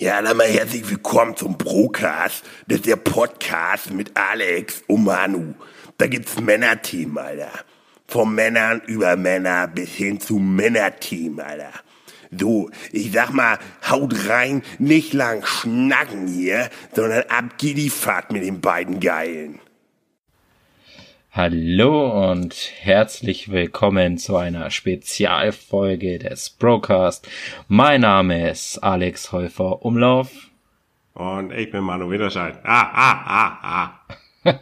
Ja, dann mal herzlich willkommen zum Procast. Das ist der Podcast mit Alex und Manu. Da gibt's Männerteam, Alter. Von Männern über Männer bis hin zu Männerteam, Alter. So, ich sag mal, haut rein, nicht lang schnacken hier, sondern ab geht die Fahrt mit den beiden Geilen. Hallo und herzlich willkommen zu einer Spezialfolge des Brocast. Mein Name ist Alex Häufer Umlauf. Und ich bin Manu Widerscheid. Ah, ah, ah, ah.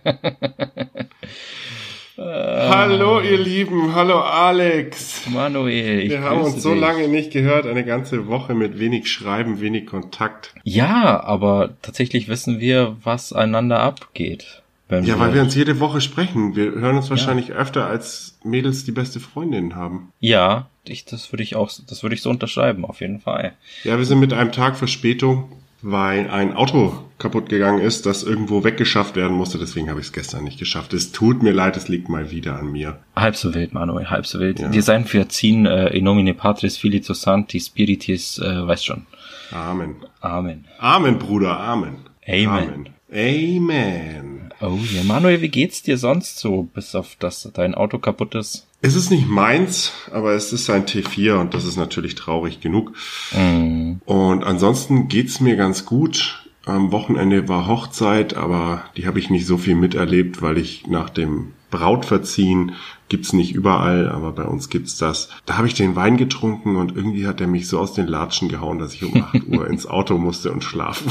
Hallo ihr Lieben, hallo Alex. Manuel, ich Wir haben uns so dich. lange nicht gehört, eine ganze Woche mit wenig Schreiben, wenig Kontakt. Ja, aber tatsächlich wissen wir, was einander abgeht ja, weil wir uns jede Woche sprechen. Wir hören uns wahrscheinlich ja. öfter als Mädels die beste Freundin haben. Ja, ich, das würde ich auch, das würde ich so unterschreiben, auf jeden Fall. Ja, wir sind mit einem Tag Verspätung, weil ein Auto kaputt gegangen ist, das irgendwo weggeschafft werden musste. Deswegen habe ich es gestern nicht geschafft. Es tut mir leid, es liegt mal wieder an mir. Halb so wild, Manuel, halb so wild. Ja. Wir seien für erziehen, äh, in nomine patris filii santi spiritis, äh, weißt schon. Amen. Amen. Amen, Bruder, Amen. Amen. Amen. Amen. Oh ja, Manuel, wie geht's dir sonst so, bis auf das dein Auto kaputt ist? Es ist nicht meins, aber es ist ein T4 und das ist natürlich traurig genug. Mm. Und ansonsten geht's mir ganz gut. Am Wochenende war Hochzeit, aber die habe ich nicht so viel miterlebt, weil ich nach dem Brautverziehen gibt's nicht überall, aber bei uns gibt's das. Da habe ich den Wein getrunken und irgendwie hat er mich so aus den Latschen gehauen, dass ich um 8 Uhr ins Auto musste und schlafen.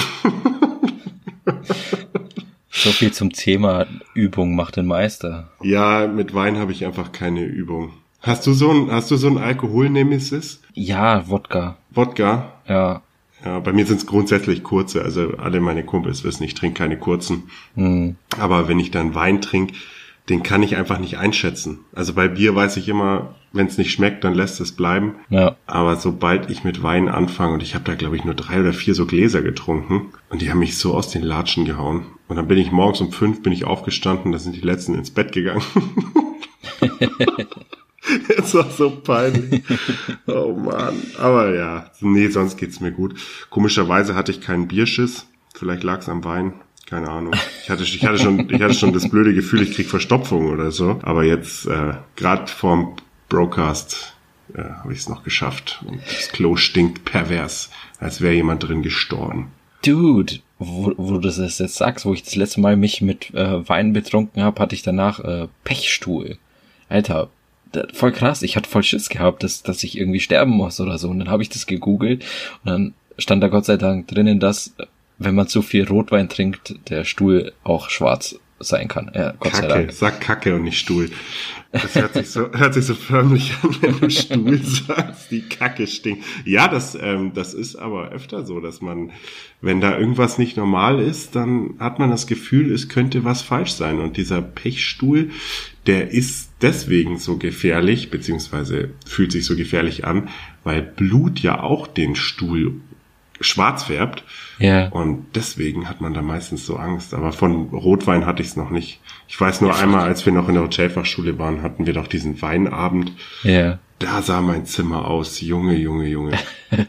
So viel zum Thema Übung macht den Meister. Ja, mit Wein habe ich einfach keine Übung. Hast du so ein, hast du so ein Alkoholnemesis? Ja, Wodka. Wodka? Ja. Ja, bei mir sind es grundsätzlich kurze. Also alle meine Kumpels wissen, ich trinke keine kurzen. Mhm. Aber wenn ich dann Wein trinke, den kann ich einfach nicht einschätzen. Also bei Bier weiß ich immer, wenn es nicht schmeckt, dann lässt es bleiben. Ja. Aber sobald ich mit Wein anfange, und ich habe da glaube ich nur drei oder vier so Gläser getrunken, und die haben mich so aus den Latschen gehauen. Und dann bin ich morgens um fünf bin ich aufgestanden, da sind die letzten ins Bett gegangen. Es war so peinlich. Oh man. Aber ja, nee, sonst geht's mir gut. Komischerweise hatte ich keinen Bierschiss. Vielleicht lag's am Wein. Keine Ahnung. Ich hatte, ich hatte schon, ich hatte schon das blöde Gefühl, ich krieg Verstopfung oder so. Aber jetzt, äh, gerade vorm Broadcast, äh, habe ich es noch geschafft. Und das Klo stinkt pervers, als wäre jemand drin gestorben. Dude, wo, wo du das jetzt sagst, wo ich das letzte Mal mich mit äh, Wein betrunken habe, hatte ich danach äh, Pechstuhl. Alter, voll krass. Ich hatte voll Schiss gehabt, dass, dass ich irgendwie sterben muss oder so. Und dann habe ich das gegoogelt und dann stand da Gott sei Dank drinnen, dass wenn man zu viel Rotwein trinkt, der Stuhl auch schwarz sein kann. Ja, Gott Kacke, sei Dank. sag Kacke und nicht Stuhl. Das hört sich so, hört sich so förmlich an, wenn du Stuhl sagst, die Kacke stinkt. Ja, das, ähm, das ist aber öfter so, dass man, wenn da irgendwas nicht normal ist, dann hat man das Gefühl, es könnte was falsch sein. Und dieser Pechstuhl, der ist deswegen so gefährlich, beziehungsweise fühlt sich so gefährlich an, weil Blut ja auch den Stuhl schwarz färbt. Ja. Und deswegen hat man da meistens so Angst. Aber von Rotwein hatte ich es noch nicht. Ich weiß nur einmal, als wir noch in der Hotelfachschule waren, hatten wir doch diesen Weinabend. Ja. Da sah mein Zimmer aus. Junge, Junge, Junge.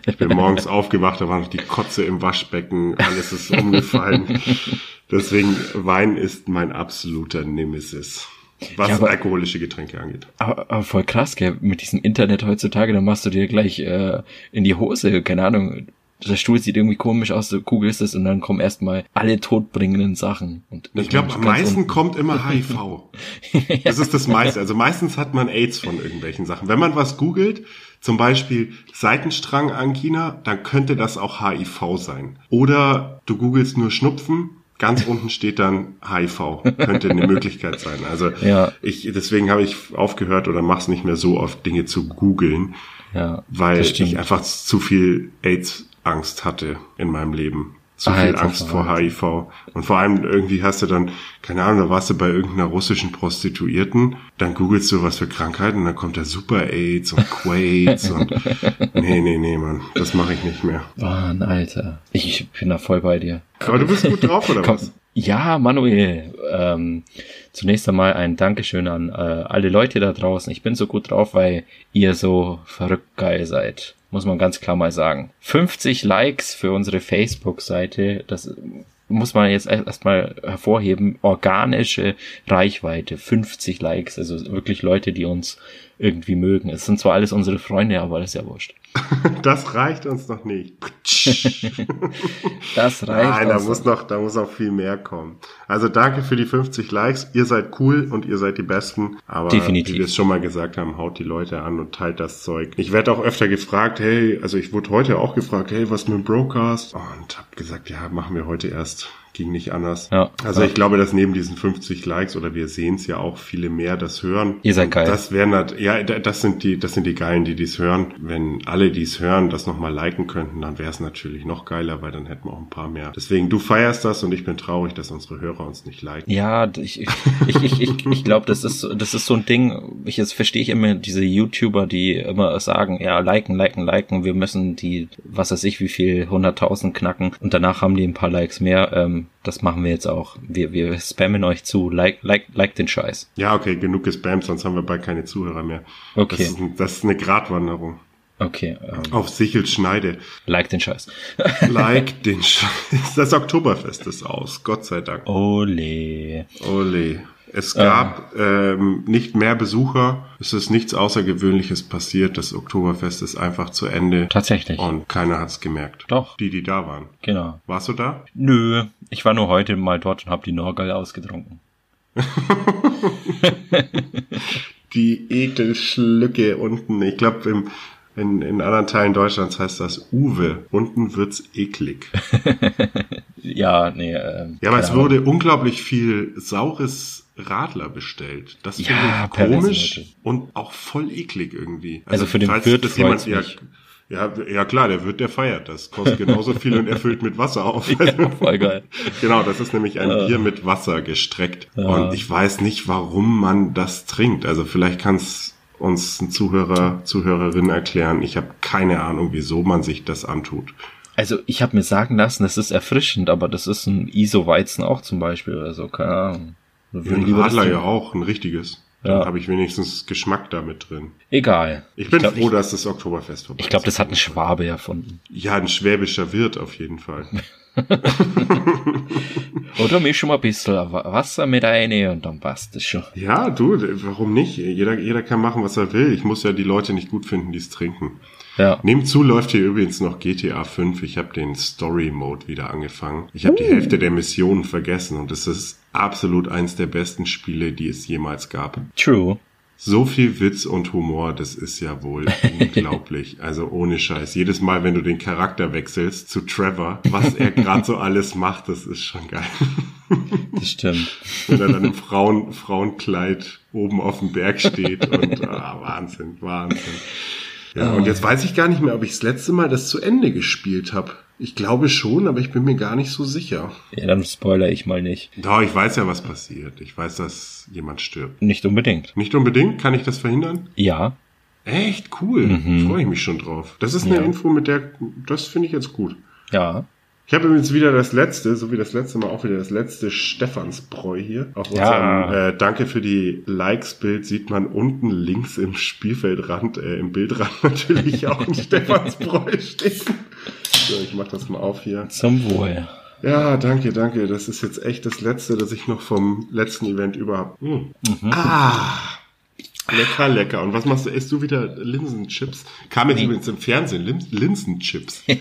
Ich bin morgens aufgewacht, da war noch die Kotze im Waschbecken, alles ist umgefallen. Deswegen, Wein ist mein absoluter Nemesis. Was ja, aber, alkoholische Getränke angeht. Aber, aber, voll krass, gell? Mit diesem Internet heutzutage, da machst du dir gleich äh, in die Hose, keine Ahnung, der Stuhl sieht irgendwie komisch aus, du googelst es und dann kommen erstmal alle todbringenden Sachen. Und ich glaube, am meisten kommt immer HIV. Das ist das meiste. Also meistens hat man AIDS von irgendwelchen Sachen. Wenn man was googelt, zum Beispiel Seitenstrang Angina, dann könnte das auch HIV sein. Oder du googelst nur Schnupfen, ganz unten steht dann HIV. Könnte eine Möglichkeit sein. Also ja. ich, deswegen habe ich aufgehört oder mach's nicht mehr so oft, Dinge zu googeln. Ja, weil ich einfach zu viel AIDS Angst hatte in meinem Leben. So viel Alter, Angst vor HIV. Und vor allem irgendwie hast du dann, keine Ahnung, da warst du bei irgendeiner russischen Prostituierten, dann googelst du was für Krankheiten und dann kommt da Super AIDS und Quaids und nee, nee, nee, Mann, das mache ich nicht mehr. Mann, Alter. Ich bin da voll bei dir. Aber du bist gut drauf, oder was? Ja, Manuel. Ähm, zunächst einmal ein Dankeschön an äh, alle Leute da draußen. Ich bin so gut drauf, weil ihr so verrückt geil seid. Muss man ganz klar mal sagen. 50 Likes für unsere Facebook-Seite, das muss man jetzt erstmal hervorheben, organische Reichweite, 50 Likes, also wirklich Leute, die uns irgendwie mögen. Es sind zwar alles unsere Freunde, aber das ist ja wurscht. Das reicht uns noch nicht. das reicht. Nein, da muss noch, da muss noch viel mehr kommen. Also danke für die 50 Likes. Ihr seid cool und ihr seid die Besten. Aber Definitiv. wie wir es schon mal gesagt haben, haut die Leute an und teilt das Zeug. Ich werde auch öfter gefragt, hey, also ich wurde heute auch gefragt, hey, was mit dem Broadcast? Und hab gesagt, ja, machen wir heute erst ging nicht anders. Ja, also ja. ich glaube, dass neben diesen 50 Likes oder wir sehen es ja auch viele mehr das hören. Ihr seid geil. Das wären halt, ja, das sind die, das sind die Geilen, die dies hören. Wenn alle, die es hören, das nochmal liken könnten, dann wäre es natürlich noch geiler, weil dann hätten wir auch ein paar mehr. Deswegen, du feierst das und ich bin traurig, dass unsere Hörer uns nicht liken. Ja, ich, ich, ich, ich, ich glaube, das ist, das ist so ein Ding, ich, jetzt verstehe ich immer diese YouTuber, die immer sagen, ja, liken, liken, liken, wir müssen die, was weiß ich, wie viel, 100.000 knacken und danach haben die ein paar Likes mehr. Ähm, das machen wir jetzt auch. Wir, wir spammen euch zu. Like, like, like den Scheiß. Ja, okay, genug gespammt, sonst haben wir bald keine Zuhörer mehr. Okay. Das ist, das ist eine Gratwanderung. Okay. Ähm, Auf Sichels Schneide. like den Scheiß. Like den Scheiß. Das Oktoberfest ist aus, Gott sei Dank. Ole. Ole. Es gab ähm, nicht mehr Besucher. Es ist nichts Außergewöhnliches passiert. Das Oktoberfest ist einfach zu Ende. Tatsächlich. Und keiner hat's gemerkt. Doch. Die, die da waren. Genau. Warst du da? Nö, ich war nur heute mal dort und habe die Norgal ausgetrunken. Die Ekelschlücke unten. Ich glaube, im in, in anderen Teilen Deutschlands heißt das Uwe. Unten wird's eklig. ja, nee. Äh, Ja, aber es wurde unglaublich viel saures Radler bestellt. Das Ja, finde ich komisch und auch voll eklig irgendwie. Also für den falls Wirt das jemand, ja, ja, ja klar, der Wirt, der feiert das. Kostet genauso viel und erfüllt mit Wasser auf. Ja, voll geil. Genau, das ist nämlich ein Bier mit Wasser gestreckt. Ja. Und ich weiß nicht, warum man das trinkt. Also vielleicht kann es uns ein Zuhörer, Zuhörerin erklären. Ich habe keine Ahnung, wieso man sich das antut. Also ich habe mir sagen lassen, das ist erfrischend, aber das ist ein ISO-Weizen auch zum Beispiel oder so, keine Ahnung. Wir würden Ein lieber Radler ja auch, ein richtiges. Dann Ja. habe ich wenigstens Geschmack damit drin. Egal. Ich bin glaub, froh, ich, dass das Oktoberfest vorbei ich glaube, ist. das hat ein Schwabe erfunden. Ja, ein schwäbischer Wirt auf jeden Fall. Oder misch schon mal ein bisschen Wa- Wasser mit rein und dann passt es schon. Ja, du, warum nicht? Jeder, jeder kann machen, was er will. Ich muss ja die Leute nicht gut finden, die es trinken. Ja. Nebenzu läuft hier übrigens noch GTA 5. Ich habe den Story Mode wieder angefangen. Ich habe die Hälfte der Missionen vergessen und es ist absolut eins der besten Spiele, die es jemals gab. True. So viel Witz und Humor, das ist ja wohl unglaublich. Also ohne Scheiß. Jedes Mal, wenn du den Charakter wechselst zu Trevor, was er gerade so alles macht, das ist schon geil. Das stimmt. wenn er dann im Frauen, Frauenkleid oben auf dem Berg steht und ah, Wahnsinn, Wahnsinn. Ja, und jetzt weiß ich gar nicht mehr, ob ich das letzte Mal das zu Ende gespielt habe. Ich glaube schon, aber ich bin mir gar nicht so sicher. Ja, dann spoiler ich mal nicht. Doch, ich weiß ja, was passiert. Ich weiß, dass jemand stirbt. Nicht unbedingt. Nicht unbedingt, kann ich das verhindern? Ja. Echt cool. Freue ich mich schon drauf. Das ist eine Ja. Info, mit der, das finde ich jetzt gut. Ja. Ich habe übrigens wieder das letzte, so wie das letzte Mal auch wieder das letzte Stephansbräu hier. Auf Ja. unserem äh, Danke für die Likes-Bild sieht man unten links im Spielfeldrand, äh, im Bildrand natürlich auch ein Stephansbräu stehen. So, ich mach das mal auf hier. Zum Wohl. Ja, danke, danke. Das ist jetzt echt das letzte, das ich noch vom letzten Event über habe. Ah. Lecker, lecker. Und was machst du? Isst du wieder Linsenchips? Kam jetzt übrigens im Fernsehen, Lin Linsenchips.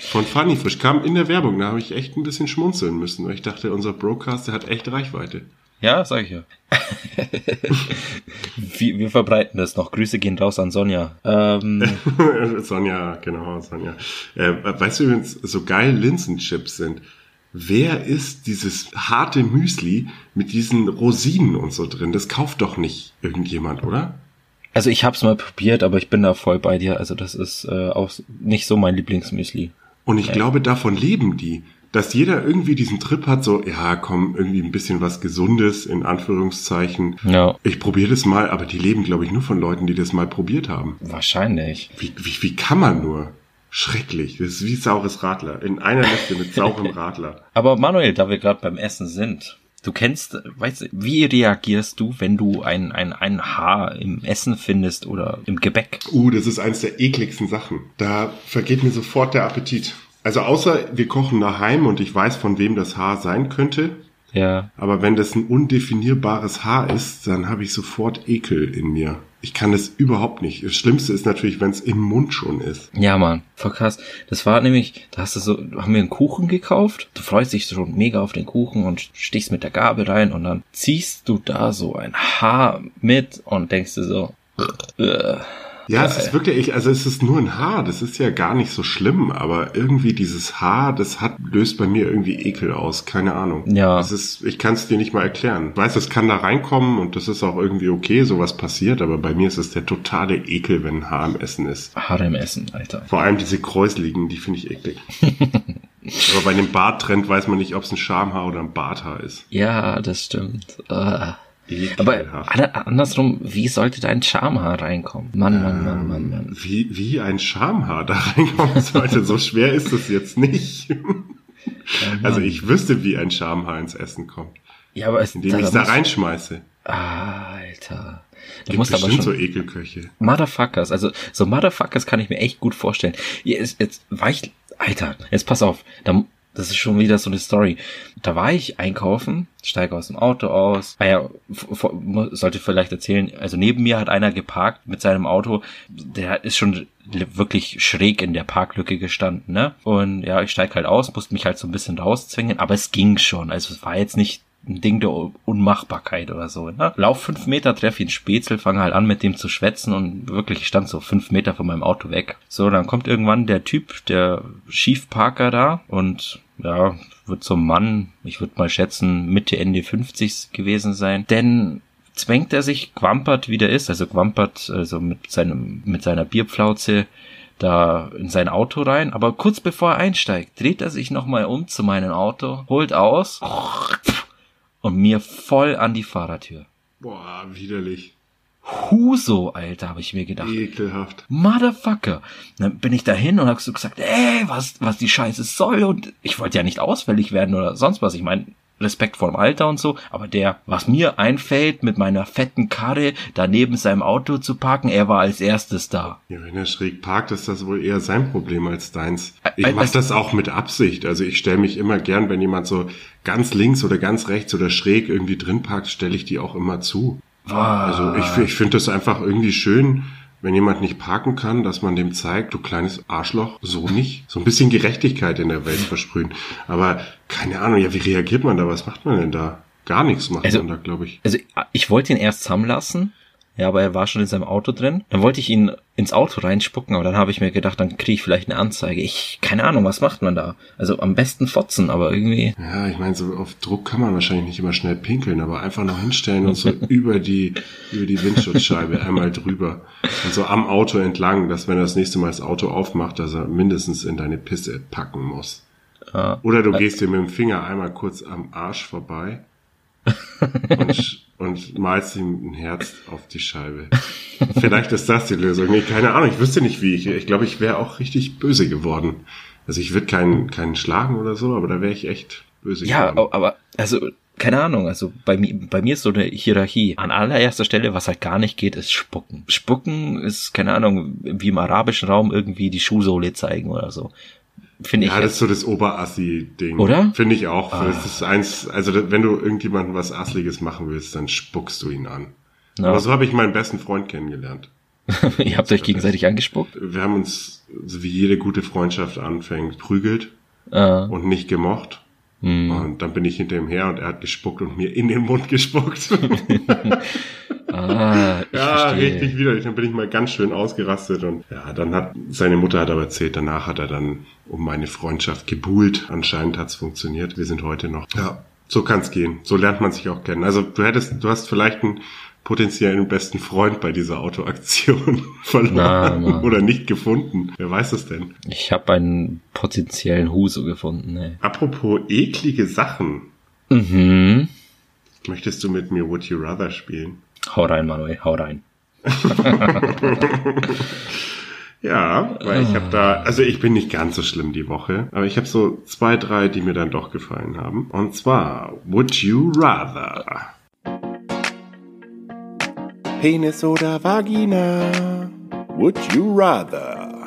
Von Funny Fish kam in der Werbung, da habe ich echt ein bisschen schmunzeln müssen. weil Ich dachte, unser Broadcast, der hat echt Reichweite. Ja, sag ich ja. wir, wir verbreiten das noch. Grüße gehen raus an Sonja. Ähm, Sonja, genau, Sonja. Äh, weißt du übrigens, so geil Linsenchips sind. Wer isst dieses harte Müsli mit diesen Rosinen und so drin? Das kauft doch nicht irgendjemand, oder? also ich hab's mal probiert, aber ich bin da voll bei dir. Also das ist äh, auch nicht so mein Lieblingsmüsli. Und ich glaube, davon leben die. Dass jeder irgendwie diesen Trip hat, so, ja, komm, irgendwie ein bisschen was Gesundes, in Anführungszeichen. Ja, Ich probiere das mal, aber die leben, glaube ich, nur von Leuten, die das mal probiert haben. wahrscheinlich. Wie, wie, wie kann man nur? Schrecklich. Das ist wie saures Radler. In einer Liste mit saurem Radler. Aber Manuel, da wir gerade beim Essen sind, Du kennst, weißt du, wie reagierst du, wenn du ein, ein, ein Haar im Essen findest oder im Gebäck? Uh, das ist eins der ekligsten Sachen. Da vergeht mir sofort der Appetit. Also außer wir kochen daheim und ich weiß, von wem das Haar sein könnte. Ja. Aber wenn das ein undefinierbares Haar ist, dann habe ich sofort Ekel in mir. Ich kann das überhaupt nicht. Das Schlimmste ist natürlich, wenn es im Mund schon ist. Ja, Mann, voll krass. Das war nämlich, da hast du so, haben wir einen Kuchen gekauft. Du freust dich schon mega auf den Kuchen und stichst mit der Gabel rein und dann ziehst du da so ein Haar mit und denkst dir so, äh, Ja, es ist wirklich, also es ist nur ein Haar, das ist ja gar nicht so schlimm, aber irgendwie dieses Haar, das hat, löst bei mir irgendwie Ekel aus, keine Ahnung. Ja. Das ist, ich kann es dir nicht mal erklären. Ich weiß, es kann da reinkommen und das ist auch irgendwie okay, sowas passiert, aber bei mir ist es der totale Ekel, wenn ein Haar im Essen ist. Haare im Essen, Alter. Vor allem diese Kräusligen, die finde ich eklig. aber bei dem Barttrend weiß man nicht, ob es ein Schamhaar oder ein Barthaar ist. Ja, das stimmt. Äh. Aber Ekelhaft. alle- andersrum, wie sollte dein Schamhaar reinkommen? Mann, Mann, Mann, Mann, Mann. Wie, wie ein Schamhaar da reinkommen sollte. So schwer ist es jetzt nicht. Also ich wüsste, wie ein Schamhaar ins Essen kommt. Ja, aber es, Indem ich es da muss- reinschmeiße. Alter. Du Gibt musst aber schon. so Ekelköche. Motherfuckers, also so Motherfuckers kann ich mir echt gut vorstellen. Jetzt, jetzt war ich, Alter, jetzt pass auf, da, das ist schon wieder so eine Story. Da war ich einkaufen, steige aus dem Auto aus. Ah ja, sollte vielleicht erzählen, also neben mir hat einer geparkt mit seinem Auto, der ist schon wirklich schräg in der Parklücke gestanden, ne? Und ja, ich steig halt aus, musste mich halt so ein bisschen rauszwingen, aber es ging schon. Also es war jetzt nicht ein Ding der Unmachbarkeit oder so. Ne? Lauf fünf Meter, treffe ihn Spätzle, fange halt an mit dem zu schwätzen und wirklich ich stand so fünf Meter von meinem Auto weg. So, dann kommt irgendwann der Typ, der Schiefparker da und ja, wird zum Mann, ich würde mal schätzen, Mitte, Ende 50 gewesen sein. Denn zwängt er sich, quampert wie der ist, also quampert also mit seinem, mit seiner Bierpflauze da in sein Auto rein, aber kurz bevor er einsteigt, dreht er sich nochmal um zu meinem Auto, holt aus und mir voll an die Fahrertür. Boah, widerlich. Huso, Alter, habe ich mir gedacht. Ekelhaft. Motherfucker. Dann bin ich dahin und hab so gesagt, ey, was, was die Scheiße soll. Und ich wollte ja nicht ausfällig werden oder sonst was. Ich meine, Respekt vor dem Alter und so. Aber der, was mir einfällt, mit meiner fetten Karre daneben seinem Auto zu parken, er war als erstes da. Ja, wenn er schräg parkt, ist das wohl eher sein Problem als deins. Ich mache was- das auch mit Absicht. Also ich stelle mich immer gern, wenn jemand so ganz links oder ganz rechts oder schräg irgendwie drin parkt, stelle ich die auch immer zu. Also ich, ich finde das einfach irgendwie schön, wenn jemand nicht parken kann, dass man dem zeigt, du kleines Arschloch, so nicht. So ein bisschen Gerechtigkeit in der Welt versprühen. Aber keine Ahnung, ja, wie reagiert man da? Was macht man denn da? Gar nichts macht Also- man da, glaube ich. Also ich wollte ihn erst zusammenlassen, ja, aber er war schon in seinem Auto drin. Dann wollte ich ihn ins Auto reinspucken, aber dann habe ich mir gedacht, dann kriege ich vielleicht eine Anzeige. Ich, keine Ahnung, was macht man da? Also am besten fotzen, aber irgendwie. Ja, ich meine, so auf Druck kann man wahrscheinlich nicht immer schnell pinkeln, aber einfach noch hinstellen und so über die, über die Windschutzscheibe einmal drüber. Und so am Auto entlang, dass wenn er das nächste Mal das Auto aufmacht, dass er mindestens in deine Pisse packen muss. Äh, Oder du gehst dir mit dem Finger einmal kurz am Arsch vorbei und, und malst ihm ein Herz auf die Scheibe. Vielleicht ist das die Lösung. Nee, keine Ahnung, ich wüsste nicht wie. Ich, ich glaube, ich wäre auch richtig böse geworden. Also ich würde keinen, keinen schlagen oder so, aber da wäre ich echt böse ja, geworden. aber also keine Ahnung, also bei mir, bei mir ist so eine Hierarchie. An allererster Stelle, was halt gar nicht geht, ist Spucken. Spucken ist, keine Ahnung, wie im arabischen Raum irgendwie die Schuhsohle zeigen oder so. Finde ich. Ja, das ist so das Oberassi-Ding. Oder? Finde ich auch. Ah. Das ist eins, also wenn du irgendjemandem was Assliges machen willst, dann spuckst du ihn an. Ja. Aber so habe ich meinen besten Freund kennengelernt. Ihr habt euch gegenseitig angespuckt? Wir haben uns, so wie jede gute Freundschaft anfängt, prügelt Äh, und nicht gemocht. Hm. Und dann bin ich hinter ihm her und er hat gespuckt und mir in den Mund gespuckt. Ah, ja, verstehe. richtig widerlich. Dann bin ich mal ganz schön ausgerastet und ja, dann hat seine Mutter hat aber erzählt, danach hat er dann um meine Freundschaft gebuhlt. Anscheinend hat's funktioniert. Wir sind heute noch. Ja, so kann's gehen. So lernt man sich auch kennen. Also du hättest, du hast vielleicht einen potenziellen besten Freund bei dieser Autoaktion verloren Na, na. oder nicht gefunden. Wer weiß es denn? Ich habe einen potenziellen Huso gefunden. Ey. Apropos eklige Sachen. Mhm. Möchtest du mit mir Would You Rather spielen? Hau rein, Manuel, hau rein. Ja, weil ich habe da, also ich bin nicht ganz so schlimm die Woche, aber ich habe so zwei, drei, die mir dann doch gefallen haben. Und zwar, Would You Rather? Penis oder Vagina? Would you rather?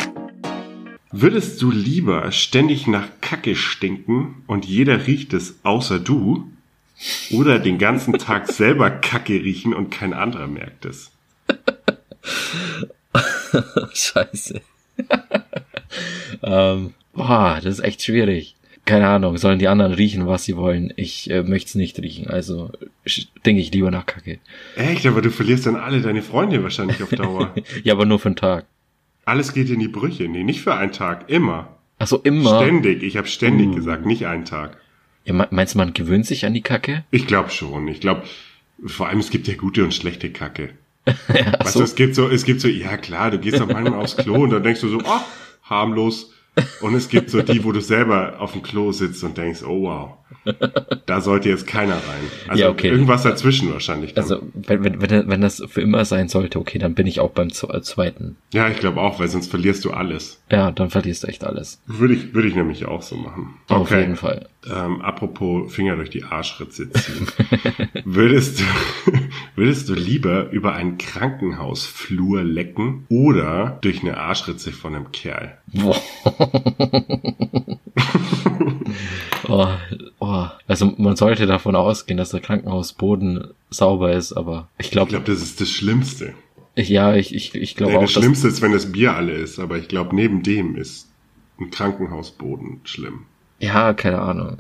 Würdest du lieber ständig nach Kacke stinken und jeder riecht es außer du? Oder den ganzen Tag selber Kacke riechen und kein anderer merkt es? Scheiße. ähm, boah, das ist echt schwierig. Keine Ahnung, sollen die anderen riechen, was sie wollen. Ich äh, möchte es nicht riechen, also denke ich lieber nach Kacke. Echt, aber du verlierst dann alle deine Freunde wahrscheinlich auf Dauer. ja, aber nur für einen Tag. Alles geht in die Brüche. Nee, nicht für einen Tag, immer. Ach so, immer? Ständig, ich habe ständig Uh. gesagt, nicht einen Tag. Ja, me- meinst du, man gewöhnt sich an die Kacke? Ich glaube schon. Ich glaube, vor allem es gibt ja gute und schlechte Kacke. ja, Weißt du, es gibt so, es gibt so, ja klar, du gehst doch manchmal aufs Klo und dann denkst du so, ach, harmlos. Und es gibt so die, wo du selber auf dem Klo sitzt und denkst, oh wow, da sollte jetzt keiner rein. Also Ja, okay. irgendwas dazwischen wahrscheinlich. Dann. Also, wenn, wenn, wenn, das für immer sein sollte, okay, dann bin ich auch beim zwe- zweiten. ja, ich glaube auch, weil sonst verlierst du alles. Ja, dann verlierst du echt alles. Würde ich, würde ich nämlich auch so machen. Auf jeden Fall. Ähm, apropos Finger durch die Arschritze ziehen. würdest, du, würdest du lieber über einen Krankenhausflur lecken oder durch eine Arschritze von einem Kerl? Oh, oh. Also man sollte davon ausgehen, dass der Krankenhausboden sauber ist, aber ich Ich glaube, glaube, das ist das Schlimmste. ich, ja, ich, ich, ich glaube Nee, auch, das Schlimmste ist, wenn das Bier alle ist, aber ich glaube, neben dem ist ein Krankenhausboden schlimm. ja, keine Ahnung.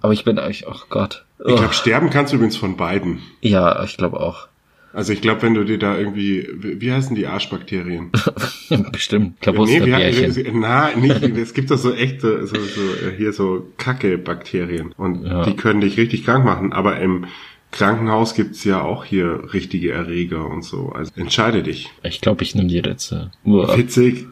Aber ich bin eigentlich, oh Gott. Ich Oh. glaube, sterben kannst du übrigens von beiden. Ja, ich glaube auch. Also ich glaube, wenn du dir da irgendwie, wie heißen die Arschbakterien? Bestimmt. Nee, Klabusterbärchen. wie, na, nicht, es gibt doch so echte, so, so, äh, hier so Kacke-Bakterien. Und Ja. die können dich richtig krank machen. Aber im Krankenhaus gibt's ja auch hier richtige Erreger und so. Also entscheide dich. Ich glaube, ich nehme die Ritze. Uah. Witzig,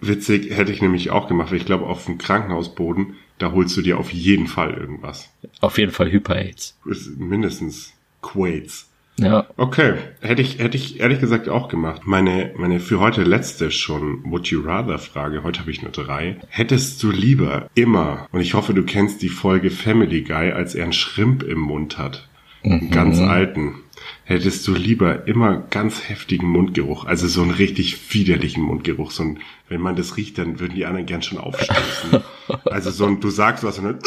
witzig hätte ich nämlich auch gemacht, weil ich glaube, auf dem Krankenhausboden, da holst du dir auf jeden Fall irgendwas. Auf jeden Fall Hyper-AIDS. Mindestens Quates. Ja, Okay, hätte ich, hätte ich ehrlich gesagt auch gemacht. Meine, meine für heute letzte schon Would You Rather Frage, heute habe ich nur drei. Hättest du lieber immer, und ich hoffe, du kennst die Folge Family Guy, als er einen Schrimp im Mund hat, einen ganz alten, hättest du lieber immer ganz heftigen Mundgeruch, also so einen richtig widerlichen Mundgeruch, so ein, wenn man das riecht, dann würden die anderen gern schon aufstoßen. also so ein, du sagst was und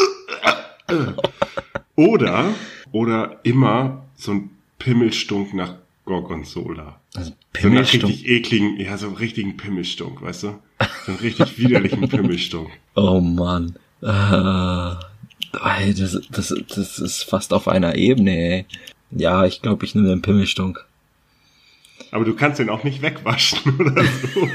dann, oder, oder immer so ein Pimmelstunk nach Gorgonzola. also So nach Pimmelstunk. richtig ekligen, ja, so einen richtigen Pimmelstunk, weißt du? So einen richtig widerlichen Pimmelstunk. Oh Mann. Äh, das, das, das ist fast auf einer Ebene, ey. Ja, ich glaube, ich nehme den Pimmelstunk. Aber du kannst den auch nicht wegwaschen oder so.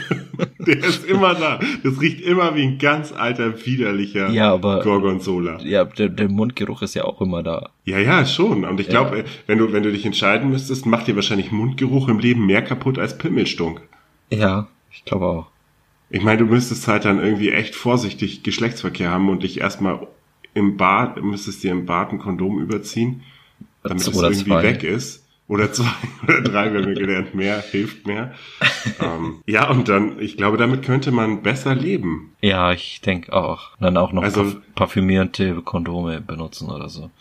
Der ist immer da. Das riecht immer wie ein ganz alter, widerlicher Ja, aber- Gorgonzola. Ja, der, der Mundgeruch ist ja auch immer da. Ja, ja, schon. Und ich Ja. glaube, wenn du, wenn du dich entscheiden müsstest, macht dir wahrscheinlich Mundgeruch im Leben mehr kaputt als Pimmelstunk. Ja, ich glaube auch. Ich meine, du müsstest halt dann irgendwie echt vorsichtig Geschlechtsverkehr haben und dich erstmal im Bad, müsstest dir im Bad ein Kondom überziehen, damit es irgendwie zwei. weg ist. Oder zwei oder drei, wir haben gelernt, mehr hilft mehr. ähm, ja, und dann, ich glaube, damit könnte man besser leben. Ja, ich denke auch. Und dann auch noch Also- parf parfümierte Kondome benutzen oder so.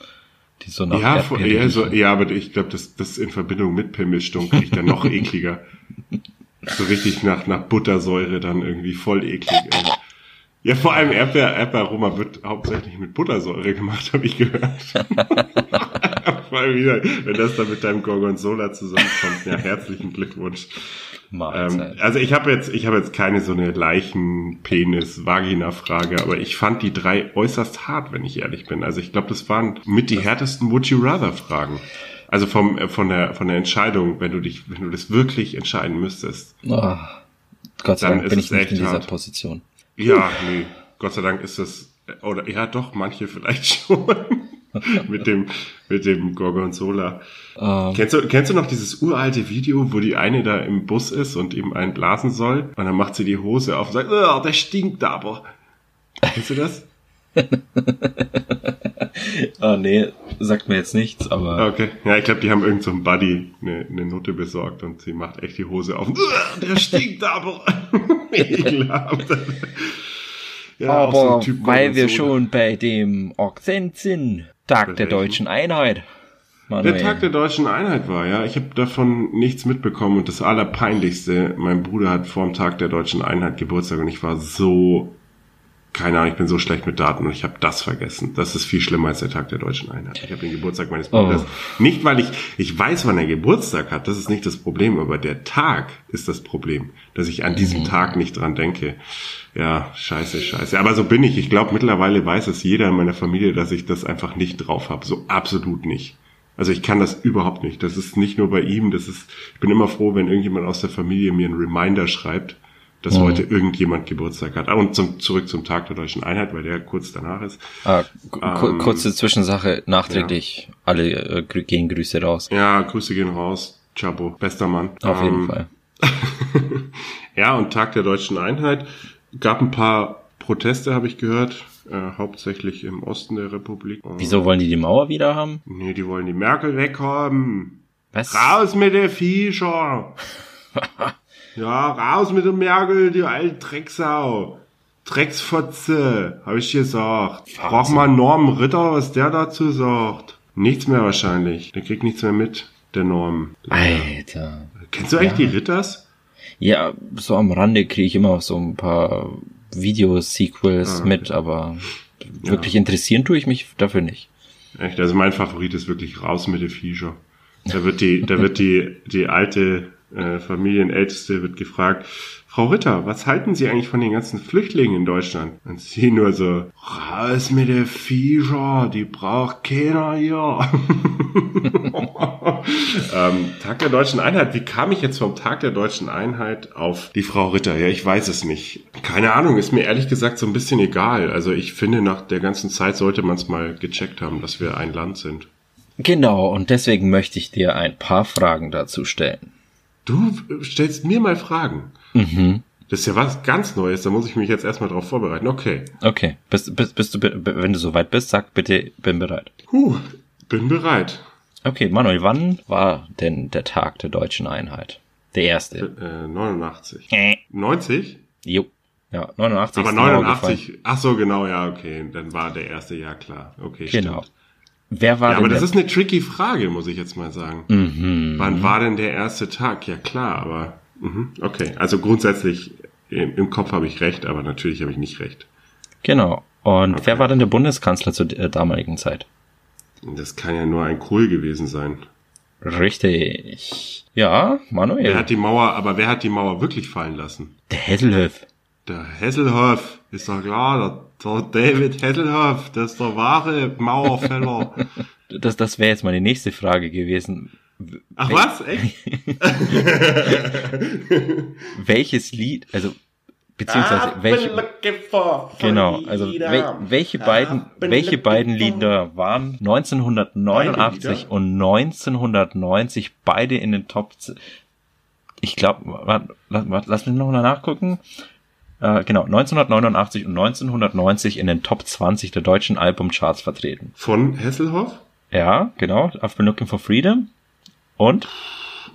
Die so nach ja, vor, ja, so, ja, aber ich glaube, das, das in Verbindung mit Pimmelstunk riecht dann noch ekliger. So richtig nach, nach Buttersäure dann irgendwie voll eklig. Ey. Ja, vor allem Erdbeer, Erdbeeraroma wird hauptsächlich mit Buttersäure gemacht, habe ich gehört. allem wieder, wenn das dann mit deinem Gorgonzola zusammenkommt. Ja, herzlichen Glückwunsch. Ähm, also ich habe jetzt, ich habe jetzt keine so eine Leichen-Penis-Vagina-Frage, aber ich fand die drei äußerst hart, wenn ich ehrlich bin. Also ich glaube, das waren mit die härtesten Would you rather Fragen. Also vom äh, von der von der Entscheidung, wenn du dich, wenn du das wirklich entscheiden müsstest. Ah, Gott sei Dank bin ich nicht in dieser hart. Position. Ja, nee, Gott sei Dank ist das oder ja doch manche vielleicht schon mit dem mit dem Gorgonzola. Ähm, Kennst du, kennst du noch dieses uralte Video, wo die eine da im Bus ist und ihm einen blasen soll? Und dann macht sie die Hose auf und sagt, oh, der stinkt aber. Kennst du das? ah, nee, sagt mir jetzt nichts, aber. Ah, Okay. Ja, ich glaube, die haben irgend so Buddy eine, eine Note besorgt und sie macht echt die Hose auf. Uah, Der stinkt aber. Ekelhaft. Ja, so aber Typ weil wir schon bei dem Akzent sind, Tag der deutschen Einheit. Manuel. Der Tag der deutschen Einheit war, ja. Ich habe davon nichts mitbekommen und das Allerpeinlichste, mein Bruder hat vor dem Tag der deutschen Einheit Geburtstag und ich war so, keine Ahnung, ich bin so schlecht mit Daten und ich habe das vergessen. Das ist viel schlimmer als der Tag der deutschen Einheit. Ich habe den Geburtstag meines Bruders. Nicht, weil ich, ich weiß, wann er Geburtstag hat, das ist nicht das Problem, aber der Tag ist das Problem, dass ich an diesem Tag nicht dran denke. Ja, scheiße, scheiße. Aber so bin ich. Ich glaube, mittlerweile weiß es jeder in meiner Familie, dass ich das einfach nicht drauf habe. So absolut nicht. Also ich kann das überhaupt nicht. Das ist nicht nur bei ihm, das ist, ich bin immer froh, wenn irgendjemand aus der Familie mir einen Reminder schreibt, dass heute irgendjemand Geburtstag hat. Ah, Und zum, zurück zum Tag der deutschen Einheit, weil der kurz danach ist. Ah, Ähm, kurze Zwischensache, nachträglich. Alle äh, gehen Grüße raus. Ja, Grüße gehen raus. Chapo, bester Mann. Auf jeden Ähm, Fall. Ja, und Tag der deutschen Einheit. Gab ein paar Proteste, habe ich gehört, äh, hauptsächlich im Osten der Republik. Und- Wieso wollen die die Mauer wieder haben? Nee, die wollen die Merkel weghaben. Was? Raus mit der Viecher! ja, raus mit der Merkel, die alte Drecksau. Drecksfotze, habe ich gesagt. Brauch mal Norm Ritter, was der dazu sagt. Nichts mehr wahrscheinlich. Der kriegt nichts mehr mit, der Norm. Alter. Kennst du eigentlich die Ritters? Ja, so am Rande kriege ich immer so ein paar Videosequels Ah, okay. mit, aber wirklich interessieren tue ich mich dafür nicht. Echt, also mein Favorit ist wirklich raus mit der Viecher. Da wird die, da wird die, die alte äh, Familienälteste wird gefragt, Frau Ritter, was halten Sie eigentlich von den ganzen Flüchtlingen in Deutschland? Und sie nur so, raus mit der Viecher, die braucht keiner hier. ähm, Tag der deutschen Einheit, wie kam ich jetzt vom Tag der deutschen Einheit auf die Frau Ritter? Ja, ich weiß es nicht. Keine Ahnung, ist mir ehrlich gesagt so ein bisschen egal. Also ich finde, nach der ganzen Zeit sollte man es mal gecheckt haben, dass wir ein Land sind. Genau, und deswegen möchte ich dir ein paar Fragen dazu stellen. Du stellst mir mal Fragen. Mhm. Das ist ja was ganz Neues, da muss ich mich jetzt erstmal drauf vorbereiten. Okay. Okay, bist, bist, bist du, wenn du soweit bist, sag bitte, bin bereit. Huh, bin bereit. Okay, Manuel, wann war denn der Tag der deutschen Einheit? Der erste. Äh, 89. Äh. 90? Jo. Ja, 89. Aber ist die Mauer 89. Ach so, genau, ja, okay. Dann war der erste, ja klar. Okay. Genau. stimmt. Wer war Ja, aber das ist eine tricky Frage, muss ich jetzt mal sagen. mhm. Wann war denn der erste Tag? Ja klar, aber mhm, okay. Also grundsätzlich im, im Kopf habe ich recht, aber natürlich habe ich nicht recht. Genau. Und wer war denn der Bundeskanzler zur äh, damaligen Zeit? Das kann ja nur ein Kohl gewesen sein. Richtig. Ja, Manuel. Wer hat die Mauer, aber wer hat die Mauer wirklich fallen lassen? der Hesselhoff. Der Hesselhoff, ist doch klar, der, David Hesselhoff, das ist der wahre Mauerfäller. Das, das wäre jetzt meine nächste Frage gewesen. Ach was, echt? Welches Lied, also beziehungsweise welche, genau, also wel, welche beiden, welche beiden Lieder waren 1989 Beide Lieder? und 1990 beide in den Top? Ich glaube, lass, lass mich noch mal nachgucken. Äh, genau, 1989 und 1990 in den Top 20 der deutschen Albumcharts vertreten. Von Hesselhoff? Ja, genau, I've been looking for freedom. Und?